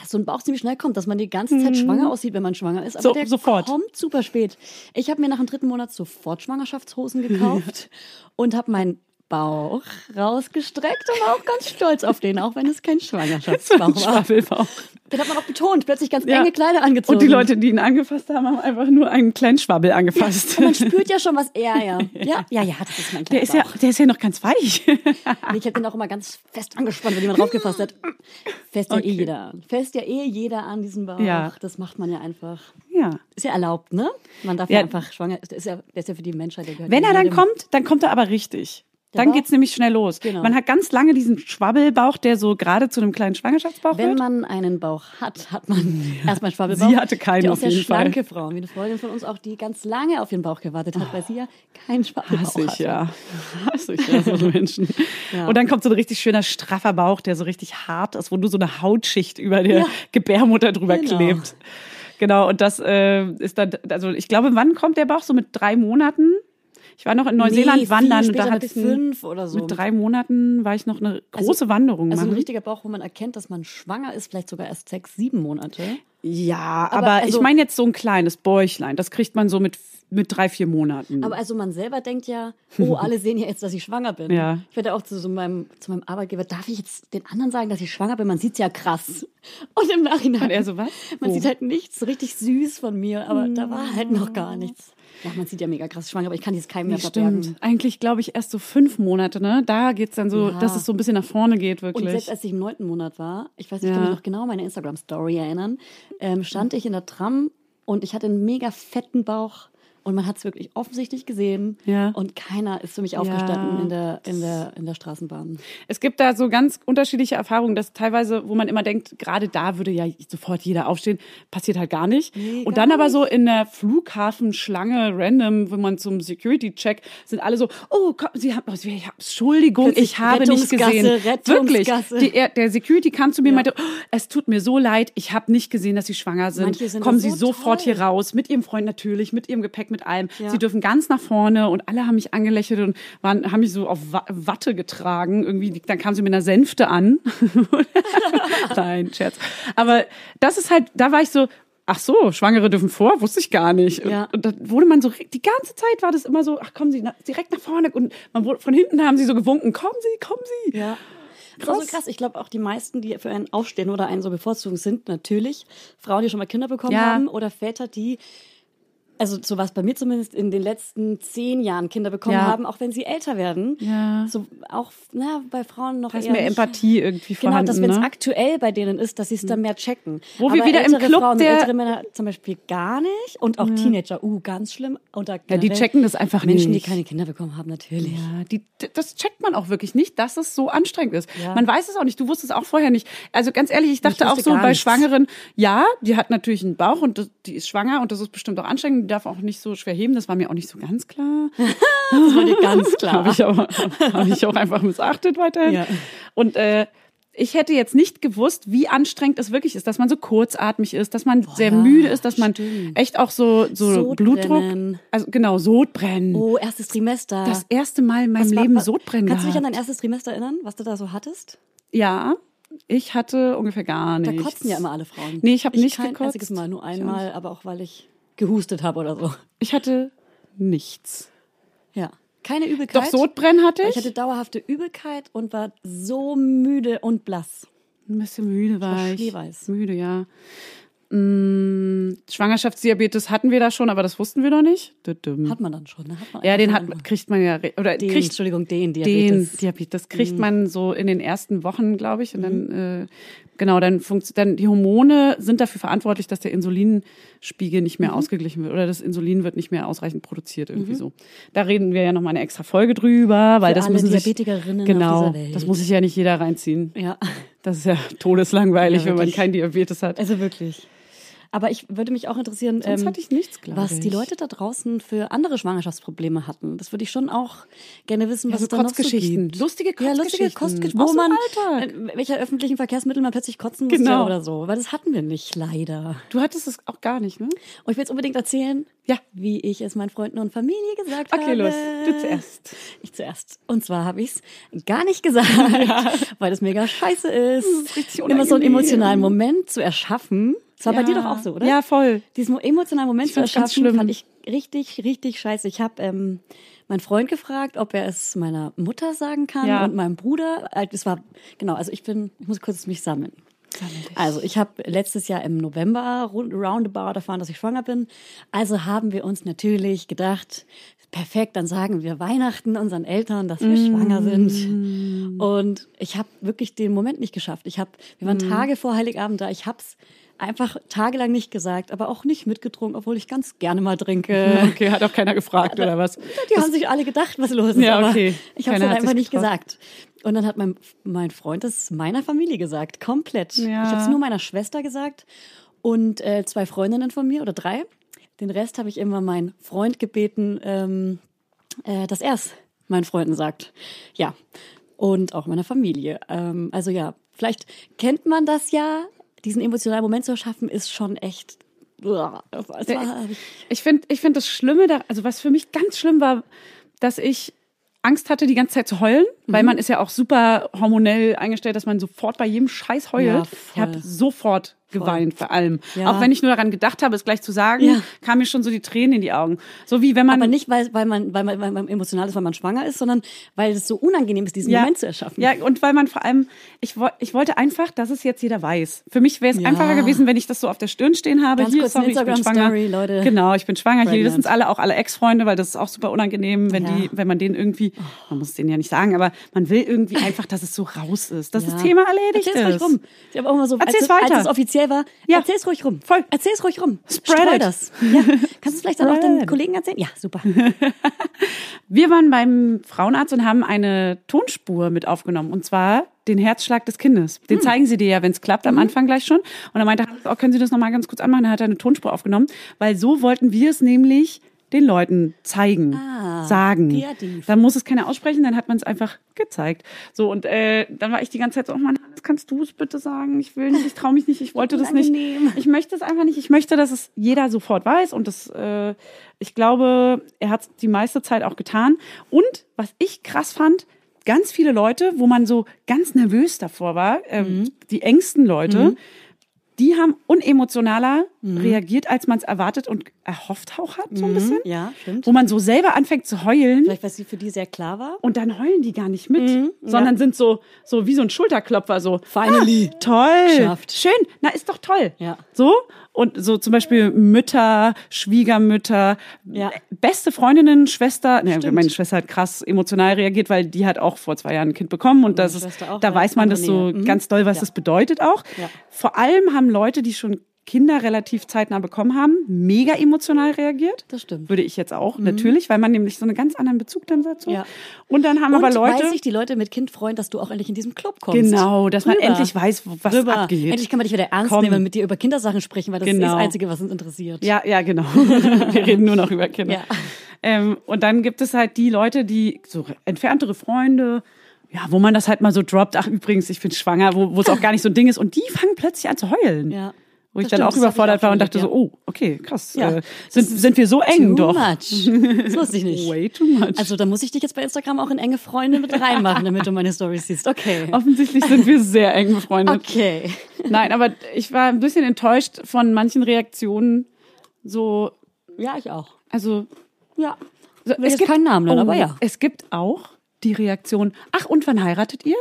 dass so ein Bauch ziemlich schnell kommt, dass man die ganze Zeit schwanger aussieht, wenn man schwanger ist. Aber
Mhm. So-
der
sofort.
kommt super spät. Ich habe mir nach dem dritten Monat sofort Schwangerschaftshosen gekauft und habe meinen Bauch rausgestreckt und war auch ganz stolz auf den, auch wenn es kein Schwangerschaftsbauch war.
Schwabbelbauch.
Den hat man auch betont, plötzlich ganz
Ja.
enge Kleider angezogen.
Und die Leute, die ihn angefasst haben, haben einfach nur einen kleinen Schwabbel angefasst.
Und man spürt ja schon was er, ja. Ja, ja, ja, das ist mein
Der ist ja, der ist ja noch ganz weich.
Ich habe den auch immer ganz fest angespannt, wenn jemand draufgefasst hat. Fest ja
Okay.
eh jeder an. Fest ja eh jeder an diesen Bauch.
Ja.
Das macht man ja einfach.
ja.
Ist ja erlaubt, ne? Man darf ja,
Ja.
einfach schwanger. Das ist ja, das ist ja für die Menschheit. Der gehört
Wenn
ja
er dann kommt, dann kommt er aber richtig.
Der
Dann
Bauch?
geht's nämlich schnell los.
Genau.
Man hat ganz lange diesen Schwabbelbauch, der so gerade zu einem kleinen Schwangerschaftsbauch
Wenn
wird.
man einen Bauch hat, hat man erstmal einen Schwabbelbauch.
Sie hatte keinen
die
auf jeden Fall.
schlanke Frau, wie eine Freundin von uns auch, die ganz lange auf ihren Bauch gewartet hat, weil sie ja keinen Schwabbelbauch
Hasse ich,
hatte.
ja. Hasse ich, ja, so Menschen.
Ja.
Und dann kommt so ein richtig schöner, straffer Bauch, der so richtig hart ist, wo nur so eine Hautschicht über der
Ja.
Gebärmutter drüber
Genau.
klebt. Genau, und das äh, ist dann, also ich glaube, wann kommt der Bauch? So mit drei Monaten? Ich war noch in Neuseeland
Nee,
wandern und da hatte
mit
ich
fünf oder so.
Mit drei Monaten war ich noch eine große Wanderung
Also ein
machen.
richtiger Bauch, wo man erkennt, dass man schwanger ist, vielleicht sogar erst sechs, sieben Monate.
Ja,
Aber
aber,
also-
ich meine jetzt so ein kleines Bäuchlein. Das kriegt man so mit, mit drei, vier Monaten.
Aber also man selber denkt ja, oh, alle sehen ja jetzt, dass ich schwanger bin.
Ja.
Ich werde auch zu so meinem, zu meinem Arbeitgeber, darf ich jetzt den anderen sagen, dass ich schwanger bin? Man sieht's ja krass. Und im Nachhinein.
Und er so, was?
Man
Wo?
sieht halt nichts richtig süß von mir, aber da war halt noch gar nichts. Ja, man sieht ja mega krass schwanger, aber ich kann dieses Keim mehr
Nee,
verbergen.
stimmt. Eigentlich glaube ich erst so fünf Monate, ne? Da geht's dann so,
Ja.
dass es so ein bisschen nach vorne geht,
Und
wirklich.
selbst als ich im neunten Monat war, ich weiß, ich kann
Ja.
mich noch genau an meine Instagram-Story erinnern, ähm, stand ich in der Tram und ich hatte einen mega fetten Bauch und man hat es wirklich offensichtlich gesehen
Ja.
und keiner ist für mich aufgestanden in der, in der, in der Straßenbahn.
Es gibt da so ganz unterschiedliche Erfahrungen, dass teilweise, wo man immer denkt, gerade da würde ja sofort jeder aufstehen, passiert halt gar nicht.
Nee,
und
gar
dann aber so in der Flughafenschlange random, wenn man zum Security-Check, sind alle so, oh, komm, Sie haben, oh, Sie- ich hab, Entschuldigung, ich habe nicht gesehen. Wirklich. Die, er, der Security kam zu mir und meinte, oh, es tut mir so leid, ich habe nicht gesehen, dass Sie schwanger sind.
Sind
Kommen Sie
so
sofort
toll.
hier raus, mit Ihrem Freund natürlich, mit Ihrem Gepäck, mit allem.
Ja.
Sie dürfen ganz nach vorne und alle haben mich angelächelt und waren, haben mich so auf Wa- Watte getragen. Irgendwie, dann kam sie mit einer Sänfte an. Nein, Scherz. Aber das ist halt, da war ich so, ach so, Schwangere dürfen vor, wusste ich gar nicht.
Ja.
Und, und dann wurde man so, die ganze Zeit war das immer so, ach kommen Sie na, direkt nach vorne und man wurde, von hinten haben sie so gewunken, kommen Sie, kommen Sie.
Ja. Das ist auch so krass. Ich glaube auch die meisten, die für einen aufstehen oder einen so bevorzugen, sind natürlich Frauen, die schon mal Kinder bekommen
Ja.
haben oder Väter, die also so war es bei mir zumindest in den letzten zehn Jahren Kinder bekommen
Ja.
haben, auch wenn sie älter werden.
Ja.
So auch na, bei Frauen noch
Da ist
eher
mehr
nicht.
Empathie irgendwie
Genau,
vorhanden.
dass wenn es
ne?
aktuell bei denen ist, dass sie es dann mehr checken.
Wo wir
Aber
wieder im Club
Frauen,
der-
ältere Männer zum Beispiel gar nicht und auch Teenager, uh, ganz schlimm. Oder
Ja, die checken das einfach
Menschen,
nicht.
die keine Kinder bekommen haben, natürlich.
Ja, die, das checkt man auch wirklich nicht, dass es so anstrengend ist.
Ja.
Man weiß es auch nicht. Du wusstest auch vorher nicht. Also ganz ehrlich, ich dachte
Ich
auch so bei
nichts.
Schwangeren, ja, die hat natürlich einen Bauch und die ist schwanger und das ist bestimmt auch anstrengend. Darf auch nicht so schwer heben. Das war mir auch nicht so ganz klar.
Das war dir ganz klar.
Habe ich, aber- hab ich auch einfach missachtet weiterhin.
Ja.
Und äh, ich hätte jetzt nicht gewusst, wie anstrengend es wirklich ist, dass man so kurzatmig ist, dass man sehr
ja,
müde ist, dass man
stimmt.
echt auch so, so
Sodbrennen.
Blutdruck, also genau, Sodbrennen.
Oh, erstes Trimester.
Das erste Mal in meinem
Was
Leben
wa-
Sodbrennen
Kannst du dich an
gehabt.
dein erstes Trimester erinnern, was du da so hattest?
Ja, ich hatte ungefähr gar
Da
nichts.
kotzen ja immer alle Frauen.
Nee, ich habe nicht
kein
gekotzt.
einziges Mal, nur einmal, aber auch weil ich gehustet habe oder so.
Ich hatte nichts.
Ja. Keine Übelkeit.
Doch Sodbrennen hatte ich.
Ich hatte dauerhafte Übelkeit und war so müde und blass.
ein bisschen müde war
war
ich. Müde, ja. Mm, Schwangerschaftsdiabetes hatten wir da schon, aber das wussten wir noch nicht.
Hat man dann schon, ne? Hat man
Ja, den hat, kriegt man ja, oder
den,
kriegt
Entschuldigung, den
den
Diabetes. Mhm.
Diabetes kriegt man so in den ersten Wochen, glaube ich, und dann äh, genau, dann funkt, dann die Hormone sind dafür verantwortlich, dass der Insulinspiegel nicht
Mhm.
mehr ausgeglichen wird oder das Insulin wird nicht mehr ausreichend produziert irgendwie so. Da reden wir ja noch mal eine extra Folge drüber, weil
Für
das
alle
müssen sich
Diabetikerinnen auf
genau,
dieser Welt.
das muss sich ja nicht jeder reinziehen.
Ja,
Das ist ja todeslangweilig,
Ja,
wenn man kein Diabetes hat.
also wirklich. Aber ich würde mich auch interessieren, ähm,
nichts,
was die
ich.
Leute da draußen für andere Schwangerschaftsprobleme hatten. Das würde ich schon auch gerne wissen, was
so
es da noch so
Kotzgeschichten.
gibt.
Lustige
Ja, lustige
Kotzgeschichten.
Kotzgeschichten, wo man, in welcher öffentlichen Verkehrsmittel man plötzlich kotzen musste
Genau.
oder so. Weil das hatten wir nicht, leider.
Du hattest es auch gar nicht, ne?
Und ich will jetzt unbedingt erzählen,
Ja.
wie ich es meinen Freunden und Familie gesagt habe.
Okay, los. Du zuerst.
Ich zuerst. Und zwar habe ich es gar nicht gesagt, weil das mega scheiße ist.
ist richtig
Immer so einen emotionalen Moment zu erschaffen. Das war bei dir doch auch so, oder?
Ja, voll.
Diesen emotionalen Moment zu erschaffen, fand ich richtig, richtig scheiße. Ich habe ähm, meinen Freund gefragt, ob er es meiner Mutter sagen kann
Ja.
und meinem Bruder. Äh, Das war, genau, also ich bin, ich muss kurz mich sammeln. Also ich habe letztes Jahr im November roundabout erfahren, dass ich schwanger bin. Also haben wir uns natürlich gedacht, perfekt, dann sagen wir Weihnachten unseren Eltern, dass wir schwanger sind. Und ich habe wirklich den Moment nicht geschafft. Ich habe, wir waren Tage vor Heiligabend da. Ich hab's einfach tagelang nicht gesagt, aber auch nicht mitgetrunken, obwohl ich ganz gerne mal trinke.
Okay, hat auch keiner gefragt, oder was?
Die haben sich alle gedacht, was los ist,
Ja, okay.
ich habe es
hat
einfach nicht
getraut.
gesagt. Und dann hat mein, mein Freund es meiner Familie gesagt, komplett.
Ja.
Ich habe es nur meiner Schwester gesagt und äh, zwei Freundinnen von mir oder drei. Den Rest habe ich immer meinen Freund gebeten, ähm, äh, dass er es meinen Freunden sagt. Ja, und auch meiner Familie. Ähm, also ja, vielleicht kennt man das ja. Diesen emotionalen Moment zu erschaffen, ist schon echt. War,
Ich finde, ich finde das Schlimme da, also was für mich ganz schlimm war, dass ich Angst hatte, die ganze Zeit zu heulen,
Mhm.
weil man ist ja auch super hormonell eingestellt, dass man sofort bei jedem Scheiß heult.
Ja,
ich habe sofort geweint, vor allem.
Ja.
Auch wenn ich nur daran gedacht habe, es gleich zu sagen,
Ja.
kamen mir schon so die Tränen in die Augen. So wie wenn man
aber nicht, weil, weil, man, weil, man, weil man emotional ist, weil man schwanger ist, sondern weil es so unangenehm ist, diesen Moment zu erschaffen.
Ja, und weil man vor allem, ich, ich wollte einfach, dass es jetzt jeder weiß. Für mich wäre es
Ja.
einfacher gewesen, wenn ich das so auf der Stirn stehen habe.
Ganz
Hier,
kurz
sorry, ich bin schwanger.
Instagram-Story, Leute.
Genau, ich bin schwanger. Hier, das
Pregnant.
sind alle auch alle Ex-Freunde, weil das ist auch super unangenehm, wenn
Ja.
die, wenn man den irgendwie, man muss es denen ja nicht sagen, aber man will irgendwie einfach, dass es so raus ist, dass
Ja.
das Thema erledigt
Erzähl's
ist.
ruhig rum. Ich habe auch immer so, als,
Erzähl's
es- als
weiter.
es offiziell war,
Ja.
erzähl's ruhig rum.
Voll.
Erzähl's ruhig rum.
Spread
Streu
it.
das. Ja. Kannst du es vielleicht dann auch den. Kollegen erzählen? Ja, super.
Wir waren beim Frauenarzt und haben eine Tonspur mit aufgenommen. Und zwar den Herzschlag des Kindes. Den zeigen sie dir ja, wenn es klappt, am Anfang gleich schon. Und dann meinte er, oh, können Sie das nochmal ganz kurz anmachen? Dann hat er eine Tonspur aufgenommen. Weil so wollten wir es nämlich den Leuten zeigen,
Ah,
sagen.
kreativ.
Dann muss es keiner aussprechen, dann hat man es einfach gezeigt. So, und äh, dann war ich die ganze Zeit so, oh Mann, kannst du es bitte sagen? Ich will nicht, ich traue mich nicht, ich wollte das nicht. Ich möchte es einfach nicht. Ich möchte, dass es jeder sofort weiß und das, äh, ich glaube, er hat die meiste Zeit auch getan. Und was ich krass fand, ganz viele Leute, wo man so ganz nervös davor war, ähm,
Mhm.
die engsten Leute, die haben unemotionaler reagiert, als man es erwartet und erhofft auch hat, so ein bisschen.
Mhm. Ja, stimmt.
Wo man so selber anfängt zu heulen.
Vielleicht, weil sie für die sehr klar war.
Und dann heulen die gar nicht mit, sondern sind so, so wie so ein Schulterklopfer, so.
Finally.
Ah, toll.
Geschafft.
Schön. Na, ist doch toll.
Ja.
So. Und so zum Beispiel Mütter, Schwiegermütter,
Ja.
beste Freundinnen, Schwester. Ne,
Stimmt.
meine Schwester hat krass emotional reagiert, weil die hat auch vor zwei Jahren ein Kind bekommen und das ist,
auch,
da
ja.
weiß man das so.
Mhm.
ganz doll, was
Ja.
das bedeutet auch.
Ja.
Vor allem haben Leute, die schon Kinder relativ zeitnah bekommen haben, mega emotional reagiert.
Das stimmt.
Würde ich jetzt auch, natürlich, weil man nämlich so einen ganz anderen Bezug dann dazu.
Mhm. Ja.
Und dann haben
Und
aber Leute.
weil sich die Leute mit Kind freuen, dass du auch endlich in diesem Club kommst.
Genau, dass man
Rüber.
endlich weiß, was
Rüber.
abgeht.
Endlich kann man dich wieder ernst
Komm.
nehmen und mit dir über Kindersachen sprechen, weil das ist
Genau.
das Einzige, was uns interessiert.
Ja, ja, genau. Wir reden nur noch über Kinder.
Ja.
Ähm, und dann gibt es halt die Leute, die so entferntere Freunde, ja, wo man das halt mal so droppt, ach übrigens, ich bin schwanger, wo, wo es auch gar nicht so ein Ding ist. Und die fangen plötzlich an zu heulen.
Ja.
Wo ich
Das
dann
stimmt,
auch
ich
überfordert
auch
war und dachte so, oh, okay, krass.
Ja.
Äh, sind, sind wir so eng
Too
doch?
much. Das wusste ich nicht.
Way too much.
Also da muss ich dich jetzt bei Instagram auch in enge Freunde mit reinmachen, damit du meine Stories siehst. Okay.
Offensichtlich sind wir sehr eng befreundet.
Okay.
Nein, aber ich war ein bisschen enttäuscht von manchen Reaktionen. So,
Ja, ich auch.
also
Ja.
So,
will jetzt keinen Namen nennen, aber ja.
Es gibt auch die Reaktion, ach, und wann heiratet ihr?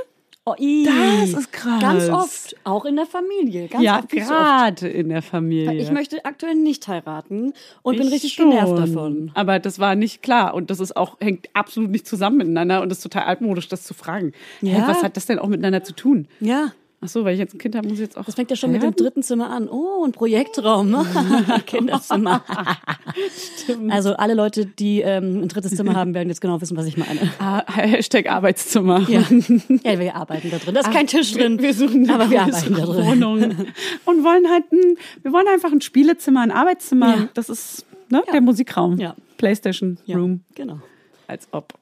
Oh.
Das ist krass.
Ganz oft. Auch in der Familie. Ganz
ja, gerade in der Familie.
Ich möchte aktuell nicht heiraten und bin
Ich
richtig
schon.
genervt davon.
Aber das war nicht klar und das ist auch hängt absolut nicht zusammen miteinander und ist total altmodisch, das zu fragen.
Ja.
was hat das denn auch miteinander zu tun?
Ja.
Ach so, weil ich jetzt ein Kind habe, muss ich jetzt auch.
Das fängt ja schon mit dem dritten Zimmer an. Oh, ein Projektraum. Kinderzimmer. also alle Leute, die ähm, ein drittes Zimmer haben, werden jetzt genau wissen, was ich meine.
Ah, Hashtag Arbeitszimmer.
Ja. ja, wir arbeiten da drin. Da ist kein Tisch drin.
Wir, suchen
aber wir arbeiten da drin.
Wohnung und wollen halt ein, wir wollen einfach ein Spielezimmer, ein Arbeitszimmer.
Ja.
Das ist ne, der Musikraum.
Ja.
Playstation
Ja,
Room.
Genau.
Als ob.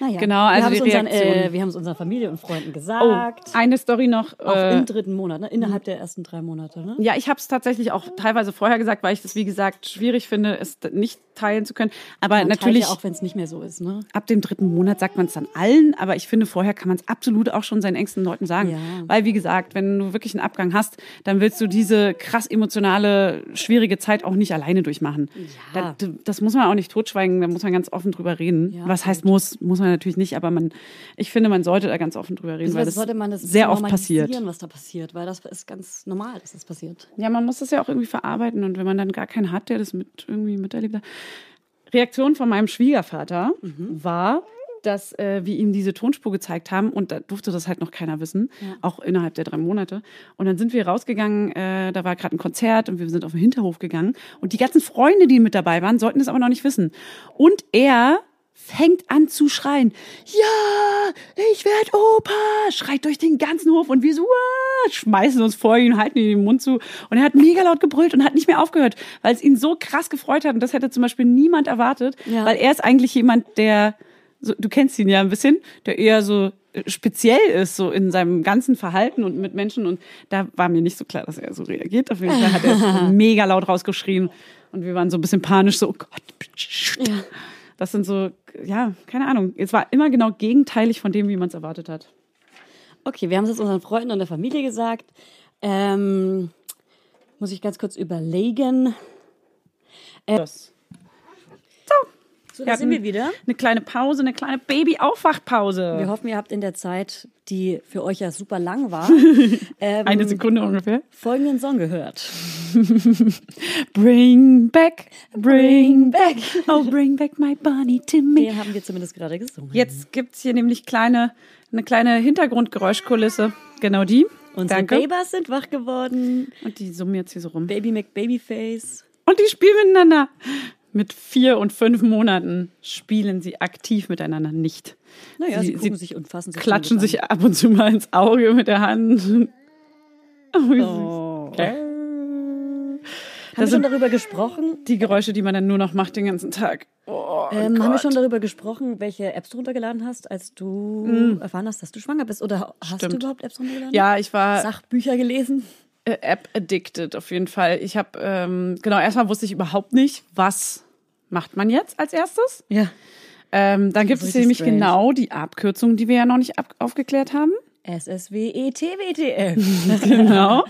Naja.
Genau, also
wir haben es unseren, äh, wir haben es unseren Familie und Freunden
Oh,
gesagt.
eine Story noch.
auch
äh,
im dritten Monat, ne? innerhalb der ersten drei Monate. Ne?
Ja, ich habe es tatsächlich auch teilweise vorher gesagt, weil ich das, wie gesagt, schwierig finde, es nicht teilen zu können. Aber
Man
natürlich,
Ja, auch wenn es nicht mehr so ist. Ne?
ab dem dritten Monat sagt man es dann allen, aber ich finde, vorher kann man es absolut auch schon seinen engsten Leuten sagen.
Ja.
Weil, wie gesagt, wenn du wirklich einen Abgang hast, dann willst du diese krass emotionale, schwierige Zeit auch nicht alleine durchmachen.
Ja.
Da, das muss man auch nicht totschweigen, da muss man ganz offen drüber reden.
Ja,
Was heißt muss, muss man natürlich nicht, aber man, ich finde, man sollte da ganz offen drüber reden, weil das
sollte man das
sehr oft passiert.
was da passiert, weil das ist ganz normal, dass das passiert.
Ja, man muss das ja auch irgendwie verarbeiten und wenn man dann gar keinen hat, der das mit irgendwie miterlebt hat. Reaktion von meinem Schwiegervater war, dass äh, wir ihm diese Tonspur gezeigt haben und da durfte das halt noch keiner wissen, auch innerhalb der drei Monate. Und dann sind wir rausgegangen, äh, da war gerade ein Konzert und wir sind auf den Hinterhof gegangen und die ganzen Freunde, die mit dabei waren, sollten das aber noch nicht wissen. Und er fängt an zu schreien. Ja, ich werd Opa! Schreit durch den ganzen Hof und wir so, "Ah!" schmeißen uns vor ihn, halten ihn den Mund zu. Und er hat mega laut gebrüllt und hat nicht mehr aufgehört, weil es ihn so krass gefreut hat. Und das hätte zum Beispiel niemand erwartet,
Ja.
weil er ist eigentlich jemand, der, so, du kennst ihn ja ein bisschen, der eher so äh, speziell ist, so in seinem ganzen Verhalten und mit Menschen. Und da war mir nicht so klar, dass er so reagiert. Auf jeden Fall hat er mega laut rausgeschrien. Und wir waren so ein bisschen panisch, so, oh Gott,
Ja.
Das sind so, ja, keine Ahnung. Es war immer genau gegenteilig von dem, wie man es erwartet hat.
Okay, wir haben es jetzt unseren Freunden und der Familie gesagt. Ähm, muss ich ganz kurz überlegen.
Das.
So,
Wir
da sind wir wieder.
Eine kleine Pause, eine kleine Baby-Aufwachpause.
Wir hoffen, ihr habt in der Zeit, die für euch ja super lang war, ähm,
Eine Sekunde ungefähr.
folgenden Song gehört.
Bring back, bring back, oh bring back my bunny to me.
Den haben wir zumindest gerade gesungen.
Jetzt gibt's hier nämlich kleine, eine kleine Hintergrundgeräuschkulisse. Genau die.
Unsere
Danke.
Babers sind wach geworden.
Und die summen jetzt hier so rum.
Baby McBabyface.
Und die spielen miteinander. Mit vier und fünf Monaten spielen sie aktiv miteinander nicht.
Naja, sie,
Sie-
gucken
sie
sich und fassen sich.
Klatschen sich ab und zu mal ins Auge mit der Hand. Oh.
Oh.
Okay.
Haben
Das
wir schon darüber gesprochen?
die Geräusche, die man dann nur noch macht den ganzen Tag. Oh,
Ähm, haben wir schon darüber gesprochen, welche Apps du runtergeladen hast, als du erfahren hast, dass du schwanger bist? Oder hast du
Stimmt.
überhaupt Apps runtergeladen?
Ja, ich war
Sachbücher gelesen?
Äh, App addicted auf jeden Fall. Ich habe ähm, genau erstmal wusste ich überhaupt nicht, was macht man jetzt als erstes.
Ja.
Ähm, dann gibt es nämlich
strange.
genau die Abkürzung, die wir ja noch nicht aufgeklärt haben.
SSWETWTF.
Genau.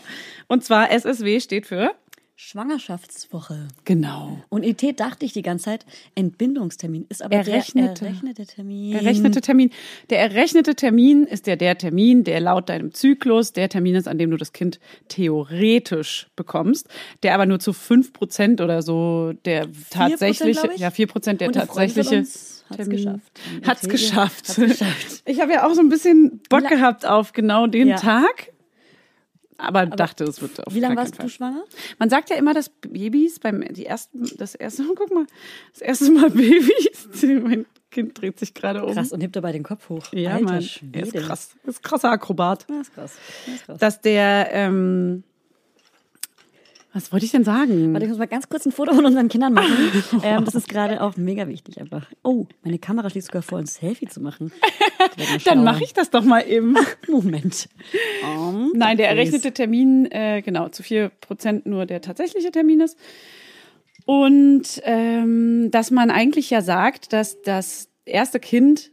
Und zwar SSW steht für
Schwangerschaftswoche.
Genau.
Und ET dachte ich die ganze Zeit, Entbindungstermin ist aber
Errechnete.
der errechnete Termin.
Errechnete Termin. Der errechnete Termin ist ja der Termin, der laut deinem Zyklus der Termin ist, an dem du das Kind theoretisch bekommst, der aber nur zu 5% oder so der tatsächliche, ja 4% der
Und eine Freundin von
tatsächliche
hat's
Termin.
geschafft.
Hat's geschafft.
hat's geschafft.
Ich habe ja auch so ein bisschen Bock gehabt auf genau den
Ja.
Tag. Aber, dachte, es wird auf
Wie lange warst
keinen
du
Fall.
schwanger?
Man sagt ja immer, dass Babys beim die ersten, das erste, guck mal, das erste Mal Babys. Mein Kind dreht sich gerade um.
Krass, und hebt dabei den Kopf hoch.
Ja,
Alter
Mann.
Schwede.
Er ist krass. Er ist krasser Akrobat.
Ja, ist krass. Ist krass.
Dass der, ähm, was wollte ich denn sagen?
Warte, ich muss mal ganz kurz ein Foto von unseren Kindern machen. ähm, das ist gerade auch mega wichtig einfach. Oh, meine Kamera schlägt sogar vor, ein Selfie zu machen.
Dann mache ich das doch mal eben.
Moment. Um,
Nein, der errechnete Termin, äh, genau, zu vier Prozent nur der tatsächliche Termin ist. Und ähm, dass man eigentlich ja sagt, dass das erste Kind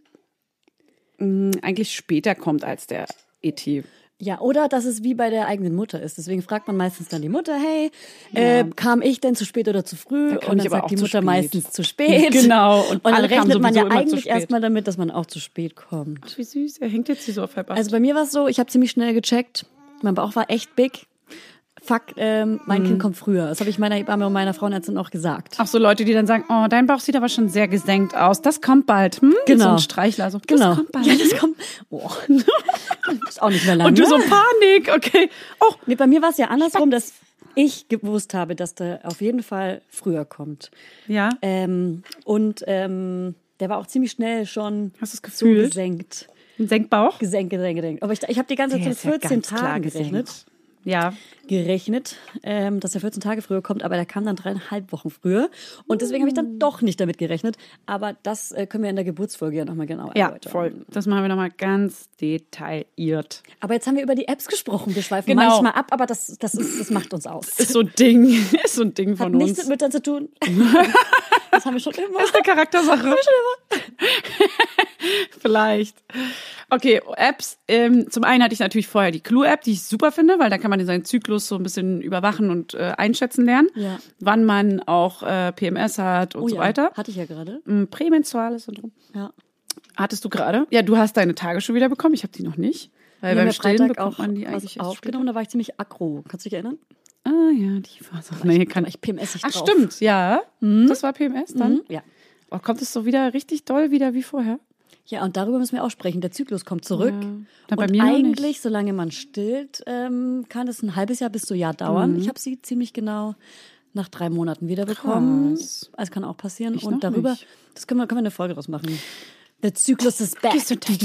mh, eigentlich später kommt als der ET.
Ja, oder dass es wie bei der eigenen Mutter ist. Deswegen fragt man meistens dann die Mutter, hey, äh, kam ich denn zu spät oder zu früh?
kam
Und dann sagt die Mutter
spät.
meistens zu spät.
Genau, und
Und, dann rechnet man ja eigentlich erstmal damit, dass man auch zu spät kommt.
Ach, wie süß, er hängt jetzt hier so auf halb acht.
Also bei mir war es so, ich habe ziemlich schnell gecheckt. Mein Bauch war echt big. Fuck, ähm, mein
Mhm.
Kind kommt früher. Das habe ich meiner Hebamme und meiner Frauenärztin auch gesagt.
Auch so Leute, die dann sagen, oh, dein Bauch sieht aber schon sehr gesenkt aus. Das kommt bald. Hm?
Genau.
So ein Streichler. So,
Genau.
Das kommt bald.
Ja, das kommt. Oh. ist auch nicht mehr lange.
Und du so Panik, okay. Oh,
Nee, bei mir war es ja andersrum, dass ich gewusst habe, dass der auf jeden Fall früher kommt.
ja.
Ähm, und ähm, der war auch ziemlich schnell schon
Hast du es
so gesenkt.
Ein Senkbauch.
Gesenkt, gesenkt, gesenkt. Aber ich, ich habe die ganze Zeit
ja
14
ganz klar
Tagen
gesenkt.
gerechnet.
Ja.
gerechnet, ähm, dass er 14 Tage früher kommt, aber der kam dann dreieinhalb Wochen früher. Und deswegen habe ich dann doch nicht damit gerechnet. Aber das äh, können wir in der Geburtsfolge ja nochmal genau
Ja,
erläutern.
voll. Das machen wir nochmal ganz detailliert.
Aber jetzt haben wir über die Apps gesprochen. Wir schweifen
Genau.
manchmal ab, aber das, das, ist, das macht uns aus.
Ist so ein Ding. Ist so ein Ding
Hat
von
nichts mit
uns.
Müttern zu tun. das haben wir schon immer.
ist eine Charaktersache. Vielleicht. Okay, Apps. Ähm, zum einen hatte ich natürlich vorher die Clue-App, die ich super finde, weil da kann man seinen Zyklus so ein bisschen überwachen und äh, einschätzen lernen,
Ja.
wann man auch äh, PMS hat und
Oh
so
ja,
weiter.
Hatte ich ja gerade.
Mm, Prämenstruales Syndrom.
Ja.
Hattest du gerade? Ja, du hast deine Tage schon wieder bekommen. Ich habe die noch nicht. Weil
haben
beim
ja
Stillen bekommt
auch
man die
was
eigentlich erst
aufgenommen. Da war ich ziemlich aggro. Kannst du dich erinnern?
Ah ja, die Phase. Nee, kann
ich PMS nicht
Ach
drauf.
stimmt, ja. Das war PMS dann.
Mhm. Ja.
Oh, kommt es so wieder richtig doll wieder wie vorher?
Ja, und darüber müssen wir auch sprechen. Der Zyklus kommt zurück.
Bei
und eigentlich, solange man stillt, ähm, kann es ein halbes Jahr bis zu Jahr dauern.
Mhm.
Ich habe sie ziemlich genau nach drei Monaten wiederbekommen.
Krass.
Also kann auch passieren.
Ich
und darüber,
nicht.
das können wir, können wir eine Folge draus machen. Der Zyklus ist back.
Gesundheit.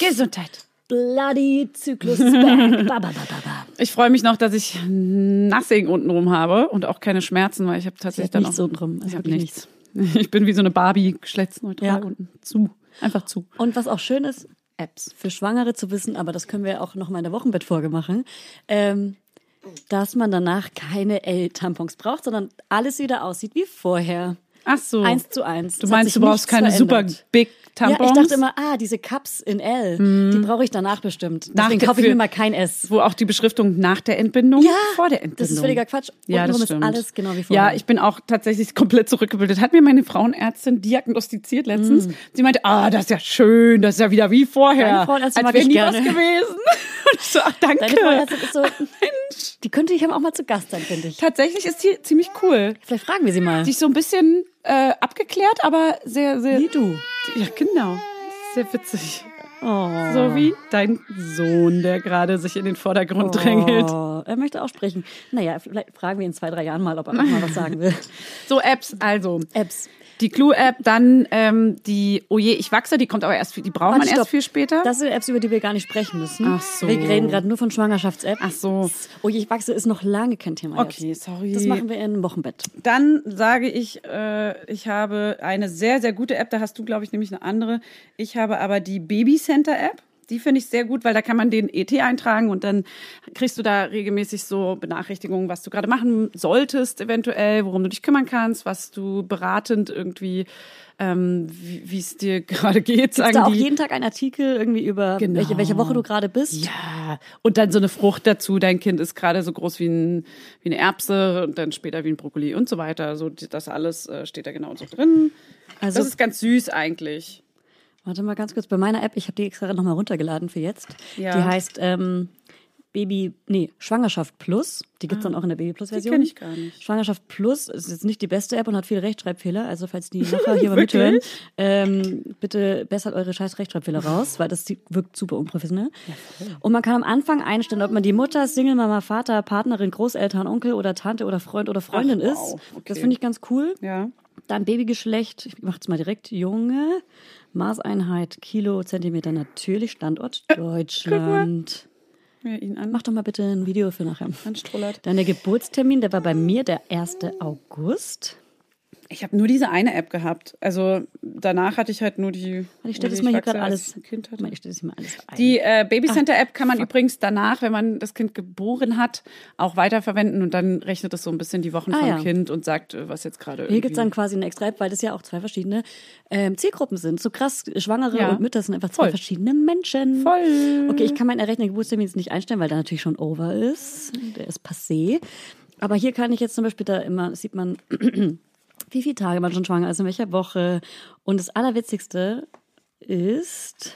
Gesundheit.
Bloody Zyklus ist back. ba, ba, ba.
Ich freue mich noch, dass ich Nothing untenrum habe und auch keine Schmerzen, weil ich habe tatsächlich dann
nichts
auch,
untenrum, also
Ich habe
wirklich
nichts. Ich bin wie so eine Barbie, geschlechtsneutral
Ja.
unten. Zu. Einfach zu.
Und was auch schön ist, Apps für Schwangere zu wissen, aber das können wir auch noch mal in der Wochenbettfolge machen, ähm, dass man danach keine L-Tampons braucht, sondern alles wieder aussieht wie vorher.
Ach so.
Eins zu eins.
Du meinst, du brauchst keine super
verändert.
big
Ja,
Tampons?
ich dachte immer, ah, diese Cups in L, die brauche ich danach bestimmt.
Nach
Deswegen kaufe ich mir mal kein S.
wo auch die Beschriftung nach der Entbindung,
Ja,
vor der Entbindung.
das ist völliger Quatsch.
Ja, das
ist
stimmt.
alles genau wie vorher.
Ja, ich bin auch tatsächlich komplett zurückgebildet. Hat mir meine Frauenärztin diagnostiziert letztens. Sie meinte, ah, das ist ja schön, das ist ja wieder wie vorher. Als wäre
ich
nie
gerne.
was gewesen. Und ich so, ach, danke.
Deine Frauenärztin ist so, die könnte ich aber auch mal zu Gast sein, finde ich.
Tatsächlich ist die ziemlich cool.
Vielleicht fragen wir sie mal.
Die ist so ein bisschen äh, abgeklärt, aber sehr, sehr.
Wie du.
Ja, genau. Sehr witzig.
Oh.
So wie dein Sohn, der gerade sich in den Vordergrund drängelt.
Oh, er möchte auch sprechen. Naja, vielleicht fragen wir ihn in zwei, drei Jahren mal, ob er noch mal was sagen will.
So, Apps, also.
Apps.
Die Clue-App, dann ähm, die Oje, ich wachse, die kommt aber erst, die braucht man
Warte,
erst
stopp.
viel später.
Das sind Apps, über die wir gar nicht sprechen müssen.
Ach so.
Wir reden gerade nur von Schwangerschafts-App.
Ach so.
Oh, je, ich wachse ist noch lange kein Thema.
Okay,
jetzt.
sorry.
Das machen wir in Wochenbett.
Dann sage ich, äh, ich habe eine sehr, sehr gute App, da hast du, glaube ich, nämlich eine andere. Ich habe aber die Baby Center App. Die finde ich sehr gut, weil da kann man den ET eintragen und dann kriegst du da regelmäßig so Benachrichtigungen, was du gerade machen solltest, eventuell, worum du dich kümmern kannst, was du beratend irgendwie, ähm, wie es dir gerade geht,
Gibt's
sagen
da auch
die.
jeden Tag einen Artikel irgendwie über
Genau.
welche, welche Woche du gerade bist?
Ja, und dann so eine Frucht dazu. Dein Kind ist gerade so groß wie, ein, wie eine Erbse und dann später wie ein Brokkoli und so weiter. So das alles äh, steht da genau so drin.
Also
das ist ganz süß eigentlich.
Warte mal ganz kurz, bei meiner App, ich habe die extra nochmal runtergeladen für jetzt.
Ja.
Die heißt ähm, Baby, nee, Schwangerschaft Plus. Die gibt's dann auch in der Baby Plus Version.
kenn ich gar nicht.
Schwangerschaft Plus ist jetzt nicht die beste App und hat viele Rechtschreibfehler. Also falls die nachher hier mal mithören, ähm, bitte bessert eure scheiß Rechtschreibfehler raus, weil das die- wirkt super unprofessionell. und man kann am Anfang einstellen, ob man die Mutter, Single, Mama, Vater, Partnerin, Großeltern, Onkel oder Tante oder Freund oder Freundin
Ach, wow.
ist.
Okay.
Das finde ich ganz cool.
Ja.
Dann Babygeschlecht, ich mache es mal direkt, Junge, Maßeinheit, Kilo, Zentimeter, natürlich, Standort Deutschland.
Mir ihn an.
Mach doch mal bitte ein Video für nachher.
Anstrullert.
Dann der Geburtstermin, der war bei mir der 1. August.
Ich habe nur diese eine App gehabt. Also danach hatte ich halt nur die.
Ich stelle das mal hier gerade alles.
Kind hatte.
Ich stelle das mal alles ein.
Die äh, Babycenter-App kann man übrigens danach, wenn man das Kind geboren hat, auch weiterverwenden und dann rechnet es so ein bisschen die Wochen
Ah,
vom
ja.
Kind und sagt, äh, was jetzt gerade
Hier gibt's
irgendwie.
dann quasi eine extra App, weil das ja auch zwei verschiedene ähm, Zielgruppen sind. So krass, Schwangere
Ja.
und Mütter sind einfach zwei
Voll.
verschiedene Menschen.
Voll.
Okay, ich kann meinen errechneten Geburtstermin jetzt nicht einstellen, weil der natürlich schon over ist. Der ist passé. Aber hier kann ich jetzt zum Beispiel da immer, sieht man, wie viele Tage man schon schwanger ist, in welcher Woche. Und das Allerwitzigste ist,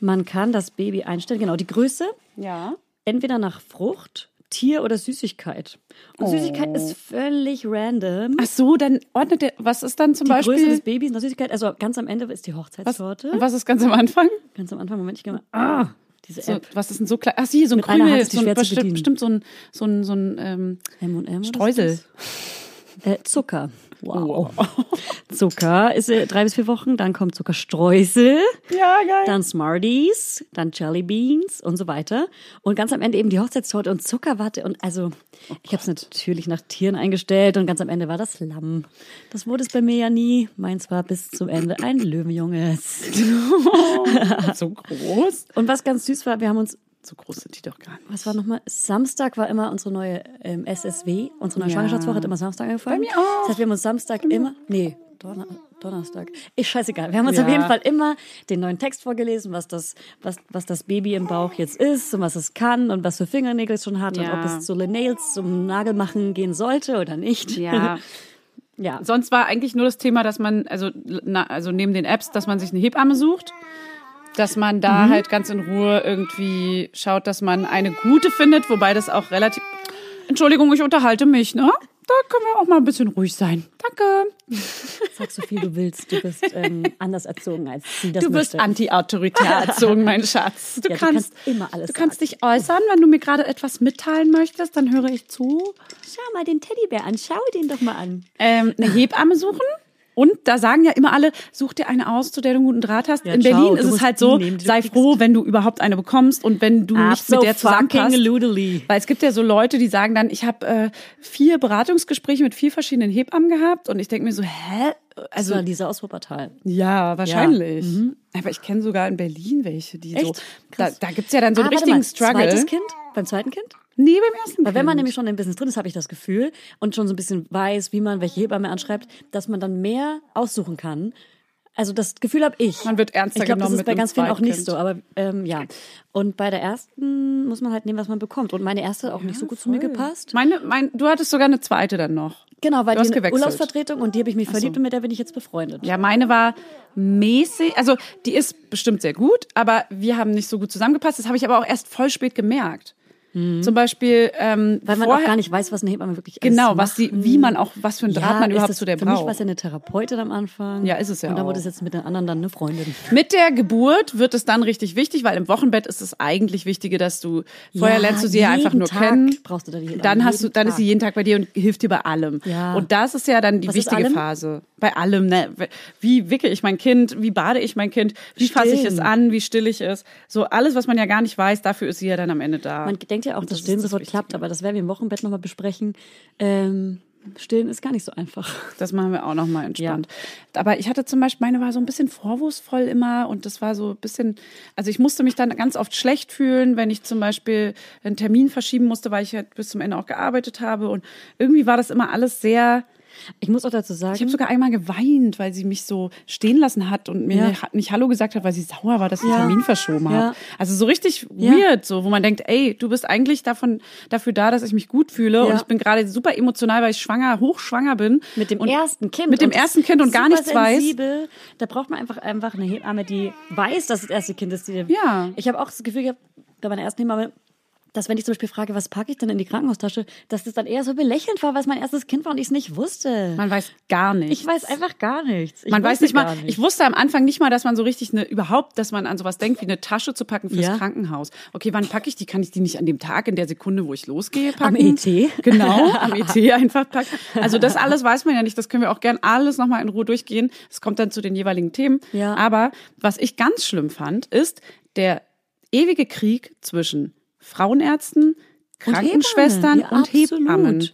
man kann das Baby einstellen, genau, die Größe,
Ja.
entweder nach Frucht, Tier oder Süßigkeit. Und Süßigkeit ist völlig random.
Ach so, dann ordnet der, was ist dann zum
Die Größe
Beispiel.
des Babys nach Süßigkeit, also ganz am Ende ist die Hochzeitstorte.
und was ist ganz am Anfang?
Ganz am Anfang, Moment, ich gehe mal. Ah, diese
So,
App.
was ist denn so klein? Ach, sie, so ein
Mit
Krümel,
ist die
so ein, bestimmt, bestimmt so ein, so ein, so ein ähm,
M&M.
Streusel.
Äh, Zucker. Wow. Zucker ist äh, drei bis vier Wochen, dann kommt Zuckerstreusel,
Ja, geil.
dann Smarties, dann Jelly Beans und so weiter. Und ganz am Ende eben die Hochzeitstorte und Zuckerwatte. Und also, ich habe es natürlich nach Tieren eingestellt und ganz am Ende war das Lamm. Das wurde es bei mir ja nie. Meins war bis zum Ende ein Löwenjunges.
so groß.
Und was ganz süß war, wir haben uns
So groß sind die doch gar nicht.
Was war nochmal? Samstag war immer unsere neue ähm, SSW. Unsere neue
Ja.
Schwangerschaftswoche hat immer Samstag angefangen.
Bei mir auch.
Das heißt, wir haben uns Samstag immer. Nee, Donner, Donnerstag. Ist scheißegal. Wir haben uns
Ja.
auf jeden Fall immer den neuen Text vorgelesen, was das, was, was das Baby im Bauch jetzt ist und was es kann und was für Fingernägel es schon hat
Ja.
und ob es zu Le Nails zum Nagelmachen gehen sollte oder nicht.
Ja.
ja.
Sonst war eigentlich nur das Thema, dass man, also, na, also neben den Apps, dass man sich eine Hebamme sucht, dass man da halt ganz in Ruhe irgendwie schaut, dass man eine gute findet, wobei das auch relativ. Entschuldigung, ich unterhalte mich, ne? Da können wir auch mal ein bisschen ruhig sein. Danke.
Sag so viel du willst. Du bist ähm, anders erzogen als sie das
Du
möchte.
anti-autoritär erzogen, mein Schatz. Du,
Ja, du
kannst,
kannst immer alles
Du kannst dich äußern, wenn du mir gerade etwas mitteilen möchtest, dann höre ich zu.
Schau mal den Teddybär an. Schau den doch mal an.
ähm, eine Hebamme suchen. Und da sagen ja immer alle, such dir eine aus, zu der du einen guten Draht hast.
Ja,
In Berlin ist es halt so,
nehmen,
sei froh, wenn du überhaupt eine bekommst und wenn du nicht mit der zusammenpasst. Weil es gibt ja so Leute, die sagen dann, ich habe äh, vier Beratungsgespräche mit vier verschiedenen Hebammen gehabt und ich denke mir so, hä?
Also
Also
diese aus Wuppertal.
ja, wahrscheinlich. Aber ich kenne sogar in Berlin welche, die so.
Mhm. Echt?
Da,
Krass.
da gibt's ja dann so einen
Ah,
richtigen
mal,
Struggle.
Zweites Kind? Beim zweiten Kind?
Nee, beim ersten
Weil wenn man nämlich schon im Business drin ist, habe ich das Gefühl und schon so ein bisschen weiß, wie man welche Hebamme anschreibt, dass man dann mehr aussuchen kann. Also das Gefühl habe ich.
Man wird ernster
Ich glaube, das
genommen
ist bei ganz vielen auch nicht so, aber ähm, ja. Und bei der ersten muss man halt nehmen, was man bekommt. Und meine erste hat auch nicht so gut zu mir gepasst.
Meine, mein, du hattest sogar eine zweite dann noch.
Genau, weil
Du
die eine. Urlaubsvertretung und die habe ich mich verliebt und mit der bin ich jetzt befreundet.
Ja, meine war mäßig, also die ist bestimmt sehr gut, aber wir haben nicht so gut zusammengepasst. Das habe ich aber auch erst voll spät gemerkt. Zum Beispiel, ähm,
Mhm. Weil man
vorher,
auch gar nicht weiß, was eine Hebamme wirklich alles
genau, was die, wie man auch, was für ein Draht man
ist
überhaupt
das-
zu der
Für mich
braucht.
war es ja eine Therapeutin am Anfang.
Ja, ist es ja
Und dann
auch.
wurde es jetzt mit den anderen dann eine Freundin.
Mit der Geburt wird es dann richtig wichtig, weil im Wochenbett ist es eigentlich Wichtige, dass du vorher
Ja,
lernst du sie ja einfach nur
Tag
kennen.
brauchst du da die Hebamme,
dann hast du, dann ist sie
Tag.
jeden Tag bei dir und hilft dir bei allem.
Ja.
Und das ist ja dann die
Was ist
wichtige? Phase. Bei allem, ne? Wie wicke ich mein Kind? Wie bade ich mein Kind? Wie fasse ich es an? Wie still ich es? So alles, was man ja gar nicht weiß, dafür ist sie ja dann am Ende da.
Man denkt ja auch, dass
ist
Stillen
das
sofort klappt, aber das werden wir im Wochenbett nochmal besprechen. Ähm, Stillen ist gar nicht so einfach.
Das machen wir auch nochmal entspannt. Aber ich hatte zum Beispiel, meine war so ein bisschen vorwurfsvoll immer und das war so ein bisschen, also ich musste mich dann ganz oft schlecht fühlen, wenn ich zum Beispiel einen Termin verschieben musste, weil ich halt bis zum Ende auch gearbeitet habe und irgendwie war das immer alles sehr,
Ich muss auch dazu sagen,
ich habe sogar einmal geweint, weil sie mich so stehen lassen hat und mir
Ja.
nicht, Hallo gesagt hat, weil sie sauer war, dass ich
Ja.
Termin verschoben
Ja.
habe. Also so richtig weird, so wo man denkt, ey, du bist eigentlich davon dafür da, dass ich mich gut fühle und ich bin gerade super emotional, weil ich schwanger, hochschwanger bin.
mit dem ersten Kind.
Mit dem ersten Kind und gar nichts weiß.
sensibel. Da braucht man einfach, einfach eine Hebamme, die weiß, dass das erste Kind ist. Die,
Ja.
Ich habe auch das Gefühl gehabt, bei meiner ersten Hebamme, dass wenn ich zum Beispiel frage, was packe ich denn in die Krankenhaustasche, dass das dann eher so belächelnd war, weil es mein erstes Kind war und ich es nicht wusste.
Man weiß gar nichts.
ich weiß einfach gar nichts. Ich
man weiß nicht mal,
nicht.
ich wusste am Anfang nicht mal, dass man so richtig eine, überhaupt, dass man an sowas denkt, wie eine Tasche zu packen fürs
Ja.
Krankenhaus. Okay, wann packe ich die? Kann ich die nicht an dem Tag, in der Sekunde, wo ich losgehe,
Am
packen?
ET.
Genau, am ET einfach packen. Also das alles weiß man ja nicht. Das können wir auch gern alles nochmal in Ruhe durchgehen. Es kommt dann zu den jeweiligen Themen.
Ja.
Aber was ich ganz schlimm fand, ist der ewige Krieg zwischen Frauenärzten,
Und
Krankenschwestern
Hebammen. Ja,
und. Hebammen.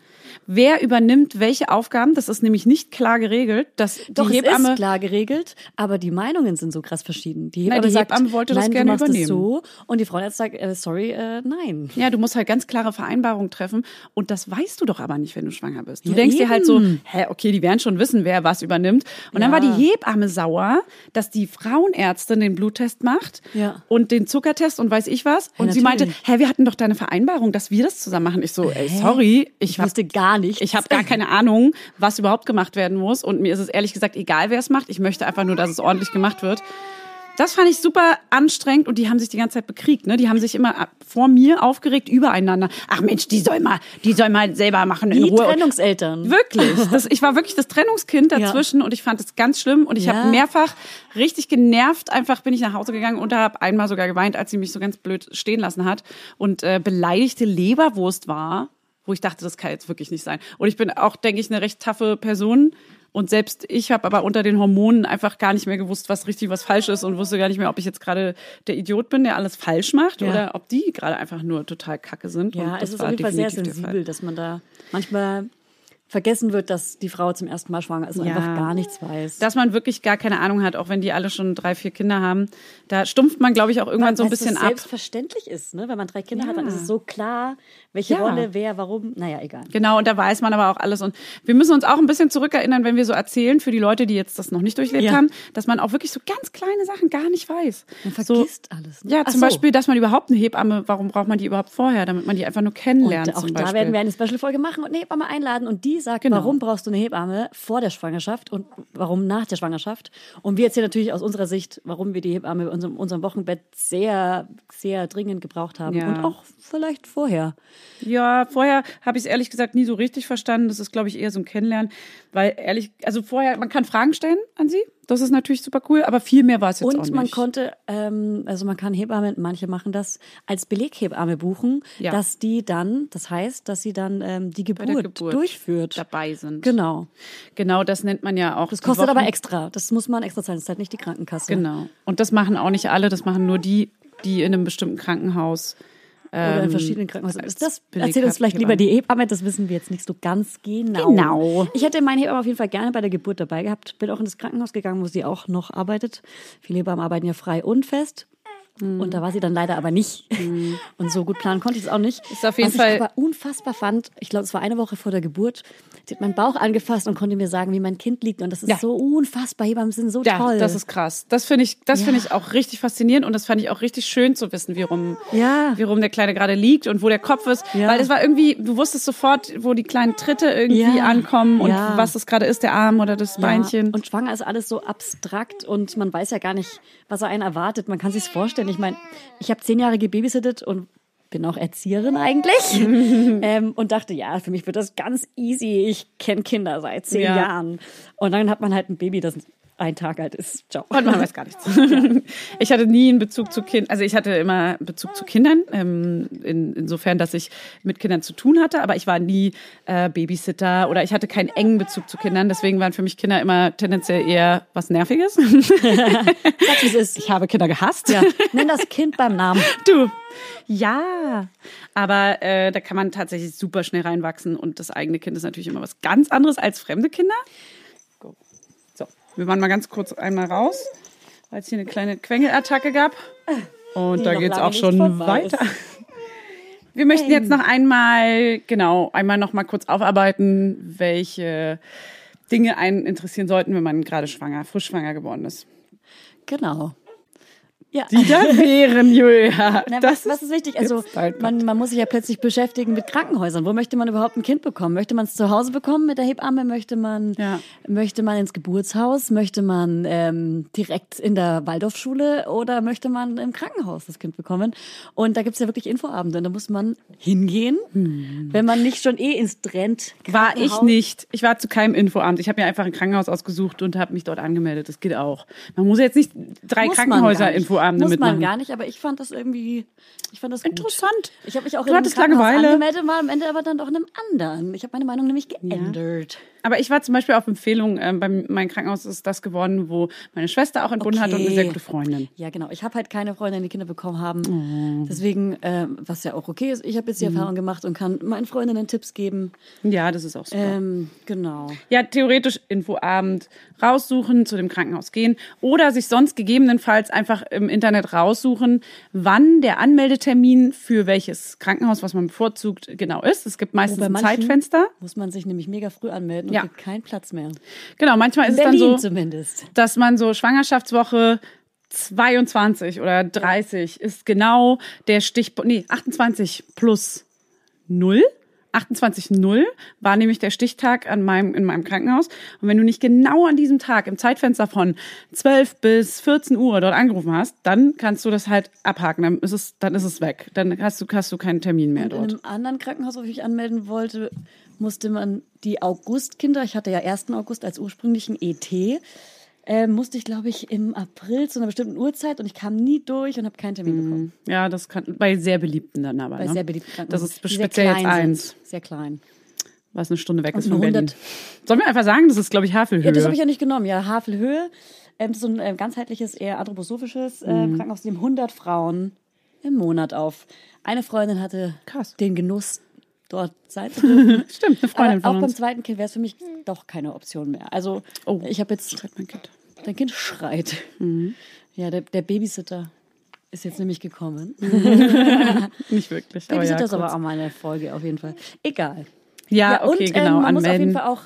Wer übernimmt welche Aufgaben? Das ist nämlich nicht klar geregelt. Dass
Doch,
die
es
Hebamme
ist klar geregelt, aber die Meinungen sind so krass verschieden. Die Hebamme,
die
sagt,
Hebamme wollte das
nein,
gerne
du
übernehmen.
Es so und die Frauenarzt sagt, äh, sorry, äh, nein.
Ja, du musst halt ganz klare Vereinbarungen treffen und das weißt du doch aber nicht, wenn du schwanger bist. Du
Ja,
denkst dir halt so,
eben.
hä, okay, die werden schon wissen, wer was übernimmt. Und dann
Ja.
war die Hebamme sauer, dass die Frauenärztin den Bluttest macht
Ja.
und den Zuckertest und weiß ich was.
Ja,
und sie meinte, hä, wir hatten doch deine Vereinbarung, dass wir das zusammen machen. Ich so, ey, sorry, ich,
wusste gar nicht.
ich habe gar keine Ahnung, was überhaupt gemacht werden muss. Und mir ist es ehrlich gesagt egal, wer es macht. Ich möchte einfach nur, dass es ordentlich gemacht wird. Das fand ich super anstrengend und die haben sich die ganze Zeit bekriegt. Ne? Die haben sich immer vor mir aufgeregt übereinander. Ach Mensch, die soll mal, die soll mal selber machen in
Die
Ruhe.
Trennungseltern.
Wirklich. Das, ich war wirklich das Trennungskind dazwischen und ich fand es ganz schlimm und ich
Ja.
habe mehrfach richtig genervt. Einfach bin ich nach Hause gegangen und habe einmal sogar geweint, als sie mich so ganz blöd stehen lassen hat und äh, beleidigte Leberwurst war, wo ich dachte, das kann jetzt wirklich nicht sein. Und ich bin auch, denke ich, eine recht taffe Person. Und selbst ich habe aber unter den Hormonen einfach gar nicht mehr gewusst, was richtig, was falsch ist und wusste gar nicht mehr, ob ich jetzt gerade der Idiot bin, der alles falsch macht
Ja.
oder ob die gerade einfach nur total kacke sind.
Ja, es ist auf jeden Fall sehr sensibel, dass man da manchmal vergessen wird, dass die Frau zum ersten Mal schwanger ist und
Ja.
einfach gar nichts weiß.
dass man wirklich gar keine Ahnung hat, auch wenn die alle schon drei, vier Kinder haben. Da stumpft man, glaube ich, auch irgendwann so ein
Weil es
bisschen ab.
selbstverständlich ist, ne? Wenn man drei Kinder hat, dann
Ja.
ist es so klar, welche
Ja.
Rolle, wer, warum. Naja, egal.
Genau, und da weiß man aber auch alles. Und wir müssen uns auch ein bisschen zurückerinnern, wenn wir so erzählen, für die Leute, die jetzt das noch nicht durchlebt
Ja.
haben, dass man auch wirklich so ganz kleine Sachen gar nicht weiß.
Man
so,
vergisst alles. Ne?
Ja,
Ach
zum
so.
Beispiel, dass man überhaupt eine Hebamme, warum braucht man die überhaupt vorher? Damit man die einfach nur kennenlernt
Und auch da werden wir eine Special-Folge machen und eine Hebamme einladen und die sagt,
Genau.
warum brauchst du eine Hebamme vor der Schwangerschaft und warum nach der Schwangerschaft. Und wir erzählen natürlich aus unserer Sicht, warum wir die Hebamme in unserem, unserem Wochenbett sehr, sehr dringend gebraucht haben
Ja.
und auch vielleicht vorher.
Ja, vorher habe ich es ehrlich gesagt nie so richtig verstanden. Das ist, glaube ich, eher so ein Kennenlernen. Weil ehrlich, also vorher, man kann Fragen stellen an sie. Das ist natürlich super cool, aber viel mehr war es jetzt auch
Und
nicht.
man konnte, ähm, also man kann Hebamme, manche machen das als Beleghebamme buchen,
Ja.
dass die dann, das heißt, dass sie dann ähm, die Geburt,
Geburt
durchführt.
dabei sind.
Genau.
Genau, das nennt man ja auch.
Das kostet aber extra. Das muss man extra zahlen. Das ist halt nicht die Krankenkasse.
Genau. Und das machen auch nicht alle, das machen nur die, die in einem bestimmten Krankenhaus.
Oder in
ähm,
verschiedenen Krankenhäusern. Ist das,
Beleg-
erzähl uns vielleicht lieber die Hebamme, das wissen wir jetzt nicht so ganz genau.
Genau.
Ich hätte meine Hebamme auf jeden Fall gerne bei der Geburt dabei gehabt. Bin auch in das Krankenhaus gegangen, wo sie auch noch arbeitet. Viele Hebammen arbeiten ja frei und fest.
Mhm.
Und da war sie dann leider aber nicht. Und so gut planen konnte ich es auch nicht.
Ist auf jeden
Was
Fall-
ich aber unfassbar fand, ich glaube, es war eine Woche vor der Geburt, sie hat meinen Bauch angefasst und konnte mir sagen, wie mein Kind liegt. Und das ist
Ja.
so unfassbar. Hebammen sind so
Ja,
toll.
das ist krass. Das finde ich, das
Ja.
finde ich auch richtig faszinierend und das fand ich auch richtig schön zu wissen, wie rum,
Ja.
wie rum der Kleine gerade liegt und wo der Kopf ist. Weil das war irgendwie, du wusstest sofort, wo die kleinen Tritte irgendwie ankommen und was das gerade ist, der Arm oder das Beinchen.
Und schwanger ist alles so abstrakt und man weiß ja gar nicht, was er einen erwartet. Man kann sich's vorstellen. Ich meine, ich habe zehn Jahre gebabysittet und bin auch Erzieherin eigentlich ähm, und dachte, ja, für mich wird das ganz easy. Ich kenne Kinder seit zehn
Ja.
Jahren. Und dann hat man halt ein Baby, das ein Tag alt ist. Ciao.
Und man weiß gar nichts. Ich hatte nie einen Bezug zu Kindern, also ich hatte immer Bezug zu Kindern, ähm, in, insofern, dass ich mit Kindern zu tun hatte, aber ich war nie äh, Babysitter oder ich hatte keinen engen Bezug zu Kindern. Deswegen waren für mich Kinder immer tendenziell eher was Nerviges.
Sag, wie es ist.
Ich habe Kinder gehasst.
Ja, nenn das Kind beim Namen.
Du. Ja, aber äh, da kann man tatsächlich super schnell reinwachsen und das eigene Kind ist natürlich immer was ganz anderes als fremde Kinder. Wir waren mal ganz kurz einmal raus, weil es hier eine kleine Quengelattacke gab. Und
Die
da geht es auch schon
ist.
weiter. Wir möchten jetzt noch einmal, genau, einmal noch mal kurz aufarbeiten, welche Dinge einen interessieren sollten, wenn man gerade schwanger, frisch schwanger geworden ist.
Genau. Ja.
Die da wären, Julia.
Na,
das
was, was ist wichtig? Also man, man muss sich ja plötzlich beschäftigen mit Krankenhäusern. Wo möchte man überhaupt ein Kind bekommen? Möchte man es zu Hause bekommen mit der Hebamme? Möchte man,
Ja.
möchte man ins Geburtshaus? Möchte man ähm, direkt in der Waldorfschule oder möchte man im Krankenhaus das Kind bekommen? Und da gibt's ja wirklich Infoabende. Da muss man hingehen, wenn man nicht schon eh ins Trend
Hm. War ich nicht. Ich war zu keinem Infoamt. Ich habe mir einfach ein Krankenhaus ausgesucht und habe mich dort angemeldet. Das geht auch. Man muss jetzt nicht drei
Muss
Krankenhäuser
gar nicht.
Infoabende
Muss
mitmachen.
man gar nicht, aber ich fand das irgendwie, ich fand das gut.
Interessant.
Ich habe mich auch
Du hattest Langeweile.
angemeldet, war am Ende aber dann doch in einem anderen. Ich habe meine Meinung nämlich geändert.
Aber ich war zum Beispiel auf Empfehlung, ähm, bei meinem Krankenhaus ist das geworden, wo meine Schwester auch entbunden hat und eine
Okay.
sehr gute Freundin.
Ja, genau. Ich habe halt keine Freunde, die Kinder bekommen haben.
Oh.
Deswegen, ähm, was ja auch okay ist, ich habe jetzt die
Mhm.
Erfahrung gemacht und kann meinen Freundinnen Tipps geben.
Ja, das ist auch super.
Ähm, genau.
Ja, theoretisch Infoabend raussuchen, zu dem Krankenhaus gehen oder sich sonst gegebenenfalls einfach im Internet raussuchen, wann der Anmeldetermin für welches Krankenhaus, was man bevorzugt, genau ist. Es gibt meistens
Bei
ein Zeitfenster.
Muss man sich nämlich mega früh anmelden und
Ja.
gibt keinen Platz mehr.
Genau, manchmal ist es dann
Berlin
so,
zumindest.
dass man so Schwangerschaftswoche 22 oder 30 ist genau der Stichpunkt, nee, 28 plus 0. 28.0 war nämlich der Stichtag an meinem, in meinem Krankenhaus. Und wenn du nicht genau an diesem Tag im Zeitfenster von 12 bis 14 Uhr dort angerufen hast, dann kannst du das halt abhaken. Dann ist es, dann ist es weg. Dann hast du, hast du keinen Termin mehr
Und in
dort.
einem anderen Krankenhaus, wo ich mich anmelden wollte, musste man die Augustkinder, ich hatte ja 1. August als ursprünglichen ET, äh, musste ich, glaube ich, im April zu einer bestimmten Uhrzeit und ich kam nie durch und habe keinen Termin bekommen.
Ja, das kann, bei sehr beliebten dann aber.
Bei
ne?
sehr beliebten
Das
Krankenhäusern.
ist speziell jetzt
klein
eins,
sind. Sehr klein.
was eine Stunde weg ist
Also
von
nur
Berlin.
100.
Sollen wir einfach sagen, das ist, glaube ich, Havelhöhe.
Ja, das habe ich ja nicht genommen. Ja, Havelhöhe. Ähm, das ist so ein äh, ganzheitliches, eher anthroposophisches äh,
Mhm.
Krankenhaus, die nehmen 100 Frauen im Monat auf. Eine Freundin hatte
Krass.
den Genuss, dort sein zu dürfen.
Stimmt, eine Freundin
Aber auch
von
beim
uns.
zweiten Kind wäre es für mich doch keine Option mehr. Also
Oh.
ich habe jetzt,
Schreit mein Kind.
Dein Kind schreit.
Mhm.
Ja, der, der Babysitter ist jetzt nämlich gekommen.
Nicht wirklich. Aber
Babysitter
ja,
ist aber auch mal eine Folge auf jeden Fall. Egal.
ja, okay,
und,
genau.
ähm, man muss auf jeden
anmelden.
Fall auch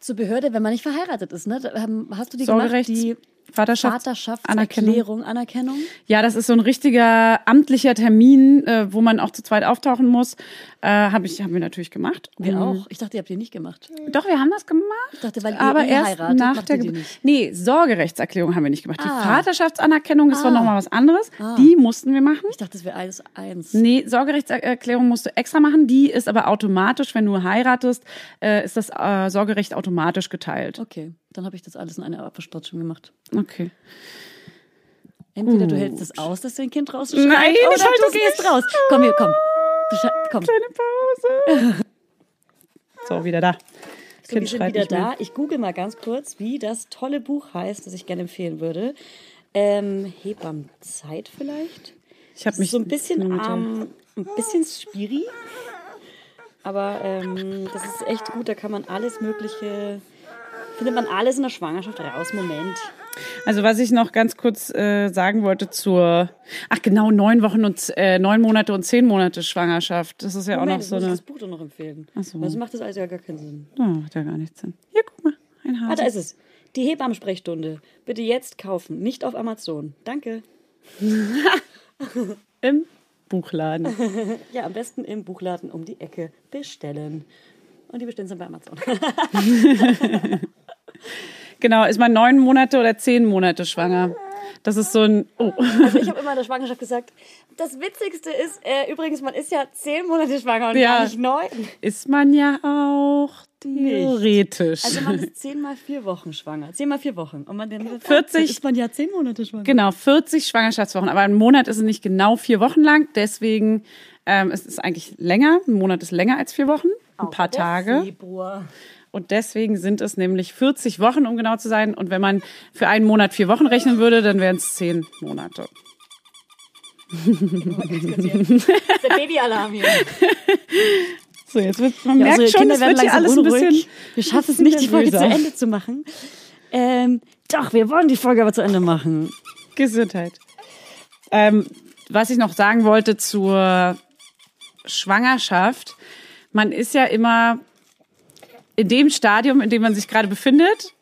zur Behörde, wenn man nicht verheiratet ist. Ne? Ähm, Hast du die
Sorgerechts-
gemacht? Die
Vaterschafts-
Vaterschaftserklärung, Anerkennung?
Ja, das ist so ein richtiger amtlicher Termin, äh, wo man auch zu zweit auftauchen muss. Äh, Habe ich, haben wir natürlich gemacht.
Wir
Mhm.
auch. Ich dachte, ihr habt die nicht gemacht.
Doch, wir haben das gemacht.
Ich dachte, weil ihr
aber
eh
erst
heiratet,
nach der
die
Geburt. Nee, Sorgerechtserklärung haben wir nicht gemacht. Die
Ah.
Vaterschaftsanerkennung ist zwar
Ah.
nochmal was anderes. Die mussten wir machen.
Ich dachte, das wäre alles eins.
Nee, Sorgerechtserklärung musst du extra machen. Die ist aber automatisch, wenn du heiratest, äh, ist das äh, Sorgerecht automatisch geteilt.
Okay, dann habe ich das alles in einer Verstotzung gemacht.
Okay.
Entweder du hältst es aus, dass dein Kind rausschreit,
Nein, ich
oder
halte
du
es
gehst
nicht
raus. Komm hier, komm. Komm.
Kleine Pause. so, wieder da. Das
So, wir
Kind
sind
schreit
wieder da. Ich google mal ganz kurz, wie das tolle Buch heißt, das ich gerne empfehlen würde. Ähm, Hebammenzeit vielleicht?
Ich habe mich
so ein bisschen, ähm, ein bisschen spiri. Aber ähm, das ist echt gut, da kann man alles Mögliche, findet man alles in der Schwangerschaft raus. Moment.
Also was ich noch ganz kurz äh, sagen wollte zur, ach genau, neun Wochen und äh, neun Monate und zehn Monate Schwangerschaft. Das ist ja
Moment,
auch noch so
muss ich
eine.
das Buch doch noch empfehlen.
Ach so.
Also macht das alles ja gar keinen Sinn.
Oh, hat ja gar nichts Sinn. Hier, guck mal, ein
Ah,
Hase.
da ist es. Die Hebammensprechstunde. Bitte jetzt kaufen, nicht auf Amazon. Danke.
Im Buchladen.
Ja, am besten im Buchladen um die Ecke bestellen. Und die bestellen sie bei Amazon.
genau, ist man neun Monate oder zehn Monate schwanger? Das ist so ein. Oh.
Also ich habe immer in der Schwangerschaft gesagt, das Witzigste ist, äh, übrigens, man ist ja zehn Monate schwanger und
Ja.
gar nicht neun.
Ist man ja auch. Theoretisch.
Also man ist zehn mal vier Wochen schwanger. Zehn mal vier Wochen. Und man dann
40
ist man ja zehn Monate schwanger.
Genau, 40 Schwangerschaftswochen. Aber ein Monat ist es nicht genau vier Wochen lang. Deswegen ähm, es ist eigentlich länger. Ein Monat ist länger als vier Wochen. Ein paar
Der
Tage.
Februar.
Und deswegen sind es nämlich 40 Wochen, um genau zu sein. Und wenn man für einen Monat vier Wochen rechnen würde, dann wären es zehn Monate.
Der Babyalarm hier.
So, jetzt wird, man
Ja,
merkt
unsere
schon,
Kinder werden
wird hier
langsam
alles ein
unruhig.
bisschen.
Wir schaffen es nicht, die Folge zu. Ende zu machen. Ähm, doch, wir wollen die Folge aber zu Ende machen.
Gesundheit. Ähm, was ich noch sagen wollte zur Schwangerschaft. Man ist ja immer in dem Stadium, in dem man sich gerade befindet.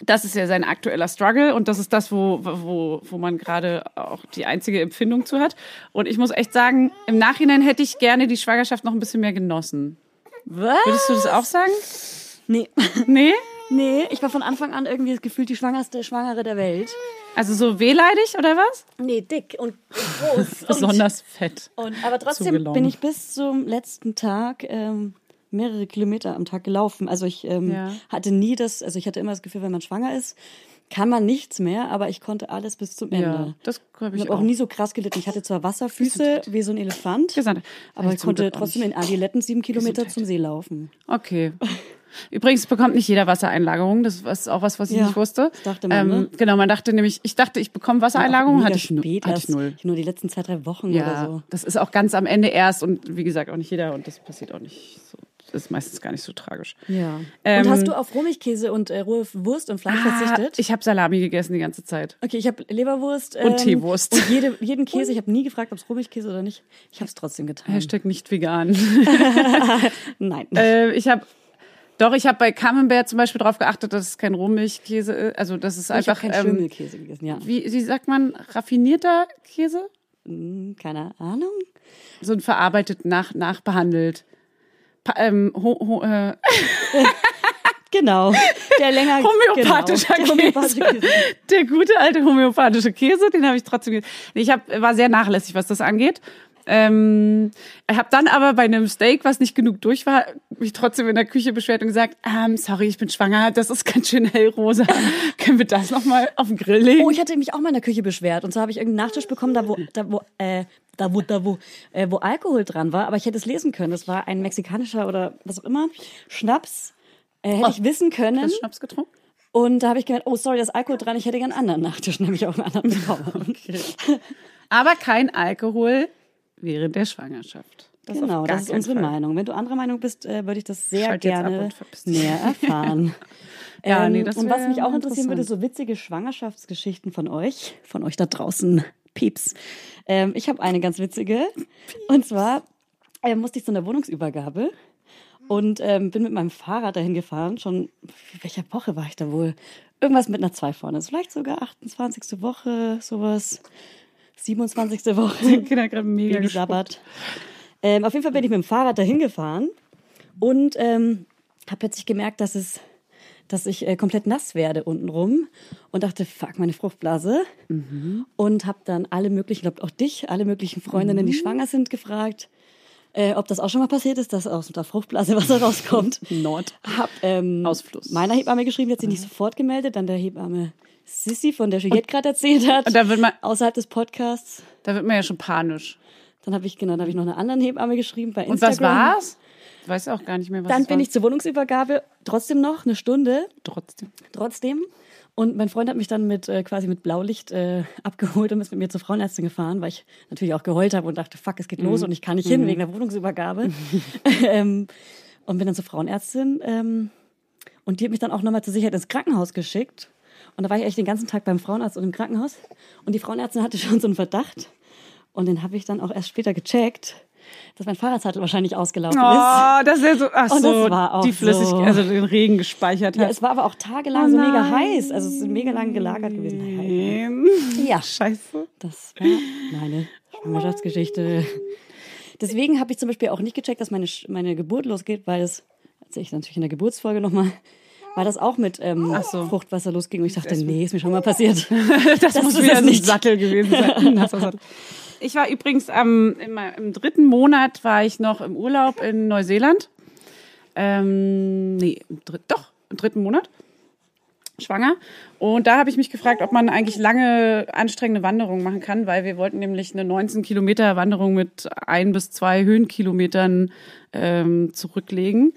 Das ist ja sein aktueller Struggle und das ist das, wo, wo, wo man gerade auch die einzige Empfindung zu hat. Und ich muss echt sagen, im Nachhinein hätte ich gerne die Schwangerschaft noch ein bisschen mehr genossen.
Was?
Würdest du das auch sagen?
Nee.
Nee?
Nee, ich war von Anfang an irgendwie das Gefühl die schwangerste Schwangere der Welt.
Also so wehleidig oder was?
Nee, dick und groß.
Besonders fett.
Und, und, aber trotzdem
zugelaufen.
bin ich bis zum letzten Tag ähm, mehrere Kilometer am Tag gelaufen. Also ich ähm,
Ja.
hatte nie das, also ich hatte immer das Gefühl, wenn man schwanger ist, kann man nichts mehr, aber ich konnte alles bis zum Ende.
Ja, das habe
Ich
ich
habe auch
auch.
nie so krass gelitten. Ich hatte zwar Wasserfüße wie so ein Elefant,
Gesundheit.
aber ich konnte trotzdem in Adiletten sieben Kilometer
Gesundheit.
zum See laufen.
Okay. Übrigens bekommt nicht jeder Wassereinlagerung. Das ist auch was, was ich
Ja,
nicht wusste.
dachte man, ne?
Genau, man dachte nämlich, ich dachte, ich bekomme Wassereinlagerung, hatte ich,
spät
hatte ich null.
Nur die letzten zwei, drei Wochen
Ja,
oder so.
das ist auch ganz am Ende erst und wie gesagt auch nicht jeder und das passiert auch nicht so. Das ist meistens gar nicht so tragisch.
Ja.
Ähm,
und hast du auf Rohmilchkäse und äh, rohe Wurst und Fleisch
Ah,
verzichtet?
ich habe Salami gegessen die ganze Zeit.
Okay, ich habe Leberwurst
Und
ähm,
Teewurst.
und jede, jeden Käse. Ich habe nie gefragt, ob es Rohmilchkäse oder nicht. Ich habe es trotzdem getan.
Hashtag nicht vegan.
Nein.
äh, ich habe doch, ich habe bei Camembert zum Beispiel darauf geachtet, dass es kein Rohmilchkäse ist. Also das ist
ich habe
einfach
keinen
ähm,
Schwimmelkäse gegessen. Ja,
wie, wie sagt man, raffinierter Käse?
Hm, keine Ahnung.
so ein verarbeitet, nach, nachbehandelt. Ähm, ho, ho, äh,
Genau. Der länger
homöopathischer
genau, der
Käse.
Käse.
Der gute alte homöopathische Käse, den habe ich trotzdem gegessen. Ich hab, war sehr nachlässig, was das angeht. Ähm, ich habe dann aber bei einem Steak, was nicht genug durch war, mich trotzdem in der Küche beschwert und gesagt, ähm, sorry, ich bin schwanger, das ist ganz schön hellrosa. Können wir das nochmal auf den Grill legen?
Oh, ich hatte mich auch mal in der Küche beschwert. Und zwar habe ich irgendeinen Nachtisch bekommen, da wo, da wo, äh, da wo, da wo, äh, wo Alkohol dran war. Aber ich hätte es lesen können. Das war ein mexikanischer oder was auch immer Schnaps. Äh, hätte ich wissen können.
Hast du Schnaps getrunken?
Und da habe ich gemerkt, oh sorry, da ist Alkohol dran. Ich hätte gern einen anderen Nachtisch, nämlich auch einen anderen bekommen.
Aber kein Alkohol während der Schwangerschaft. Das
Genau, das ist unsere
Fall.
Meinung. Wenn du anderer Meinung bist, äh, würde ich das sehr
Schalt
gerne näher erfahren.
Ja,
ähm,
nee, das
und was mich auch interessieren würde, so witzige Schwangerschaftsgeschichten von euch, von euch da draußen, Pieps. Ähm, ich habe eine ganz witzige. Und zwar äh, musste ich zu einer Wohnungsübergabe und ähm, bin mit meinem Fahrrad dahin gefahren. Schon, welcher Woche war ich da wohl? Irgendwas mit einer 2 vorne. Vielleicht sogar 28. Woche, sowas. 27. Woche.
Kinder gerade mega
Baby. Sabbat. Ähm, auf jeden Fall bin ich mit dem Fahrrad dahin gefahren und ähm, habe plötzlich gemerkt, dass es, dass ich äh, komplett nass werde untenrum und dachte, fuck, meine Fruchtblase. Und habe dann alle möglichen, ich glaube auch dich, alle möglichen Freundinnen, die schwanger sind, gefragt, äh, ob das auch schon mal passiert ist, dass aus der Fruchtblase Wasser rauskommt.
Nord.
Hab ähm,
Ausfluss.
meiner Hebamme geschrieben, die hat sich nicht sofort gemeldet, dann der Hebamme Sissy, von der Juliette gerade erzählt hat,
und da wird man-
außerhalb des Podcasts.
Da wird man ja schon panisch.
Dann habe ich, genau, dann habe ich noch eine andere Hebamme geschrieben bei
Und
Instagram.
was war's? Ich weiß auch gar nicht mehr, was
Dann bin ich zur Wohnungsübergabe, trotzdem noch eine Stunde,
trotzdem.
trotzdem. Und mein Freund hat mich dann mit äh, quasi mit Blaulicht äh, abgeholt und ist mit mir zur Frauenärztin gefahren, weil ich natürlich auch geheult habe und dachte, fuck, es geht los und ich kann nicht hin wegen der Wohnungsübergabe. ähm, und bin dann zur Frauenärztin ähm, und die hat mich dann auch nochmal zur Sicherheit ins Krankenhaus geschickt. Und da war ich echt den ganzen Tag beim Frauenarzt und im Krankenhaus. Und die Frauenärztin hatte schon so einen Verdacht. Und den habe ich dann auch erst später gecheckt, dass mein Fahrradsattel wahrscheinlich ausgelaufen ist.
Oh, das ist ja so, ach
Und
so,
das war auch
die Flüssigkeit,
so.
also den Regen gespeichert
Ja,
hat.
es war aber auch tagelang
Oh
so mega heiß. Also es ist mega lang gelagert gewesen.
Nein.
Ja,
Scheiße.
das war meine Schwangerschaftsgeschichte. Deswegen habe ich zum Beispiel auch nicht gecheckt, dass meine, meine Geburt losgeht, weil es, erzähle ich natürlich in der Geburtsfolge nochmal, weil das auch mit ähm,
so.
Fruchtwasser losging. Und ich dachte, nee, ist mir schon mal passiert.
Das,
Das
muss wieder ein
nicht.
Sattel gewesen sein. Ich war übrigens am, im, im dritten Monat war ich noch im Urlaub in Neuseeland. ähm, nee, im doch, im dritten Monat schwanger. Und da habe ich mich gefragt, ob man eigentlich lange anstrengende Wanderungen machen kann, weil wir wollten nämlich eine 19 Kilometer Wanderung mit ein bis zwei Höhenkilometern ähm, zurücklegen.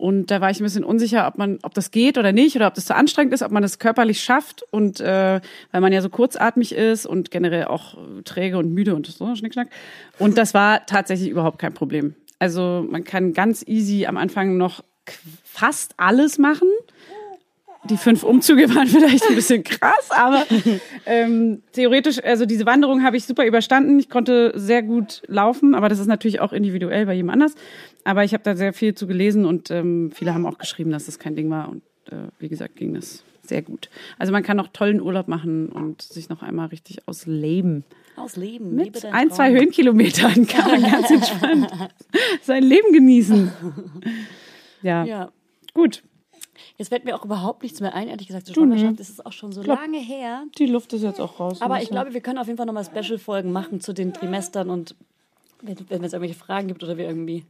Und da war ich ein bisschen unsicher, ob man, ob das geht oder nicht, oder ob das zu anstrengend ist, ob man das körperlich schafft. Und äh, weil man ja so kurzatmig ist und generell auch träge und müde und so, Schnickschnack. Und das war tatsächlich überhaupt kein Problem. Also man kann ganz easy am Anfang noch fast alles machen. Die fünf Umzüge waren vielleicht ein bisschen krass, aber ähm, theoretisch, also diese Wanderung habe ich super überstanden. Ich konnte sehr gut laufen, aber das ist natürlich auch individuell bei jedem anders. Aber ich habe da sehr viel zu gelesen und ähm, viele haben auch geschrieben, dass das kein Ding war. Und äh, wie gesagt, ging das sehr gut. Also man kann auch tollen Urlaub machen und sich noch einmal richtig ausleben.
Ausleben. lebe
Mit ein, zwei Höhenkilometern kann man ganz entspannt sein Leben genießen. Ja,
Ja.
gut.
Jetzt fällt mir auch überhaupt nichts mehr ein, ehrlich gesagt. Zur
nee.
Schwangerschaft ist es auch schon so
Glaub-
lange her.
Die Luft ist jetzt auch raus.
Aber ich glaube, wir können auf jeden Fall nochmal Special-Folgen machen zu den Trimestern und wenn, wenn es irgendwelche Fragen gibt oder wir irgendwie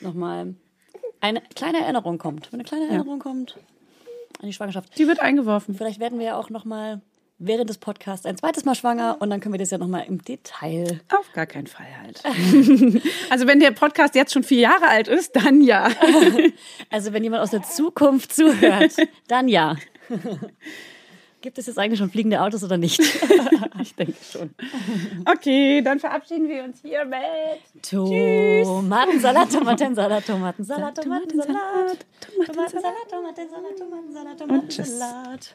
nochmal eine kleine Erinnerung kommt. Wenn eine kleine Erinnerung kommt an die Schwangerschaft.
die wird eingeworfen.
Vielleicht werden wir ja auch nochmal während des Podcasts ein zweites Mal schwanger und dann können wir das ja nochmal im Detail.
Auf gar keinen Fall halt. also wenn der Podcast jetzt schon vier Jahre alt ist, dann ja.
Also wenn jemand aus der Zukunft zuhört, dann ja. Gibt es jetzt eigentlich schon fliegende Autos oder nicht?
Ich denke schon. Okay, dann verabschieden wir uns hier mit
Tomatensalat, Tomatensalat, Tomatensalat, Tomatensalat, Tomatensalat, Tomatensalat, Tomatensalat, Tomatensalat.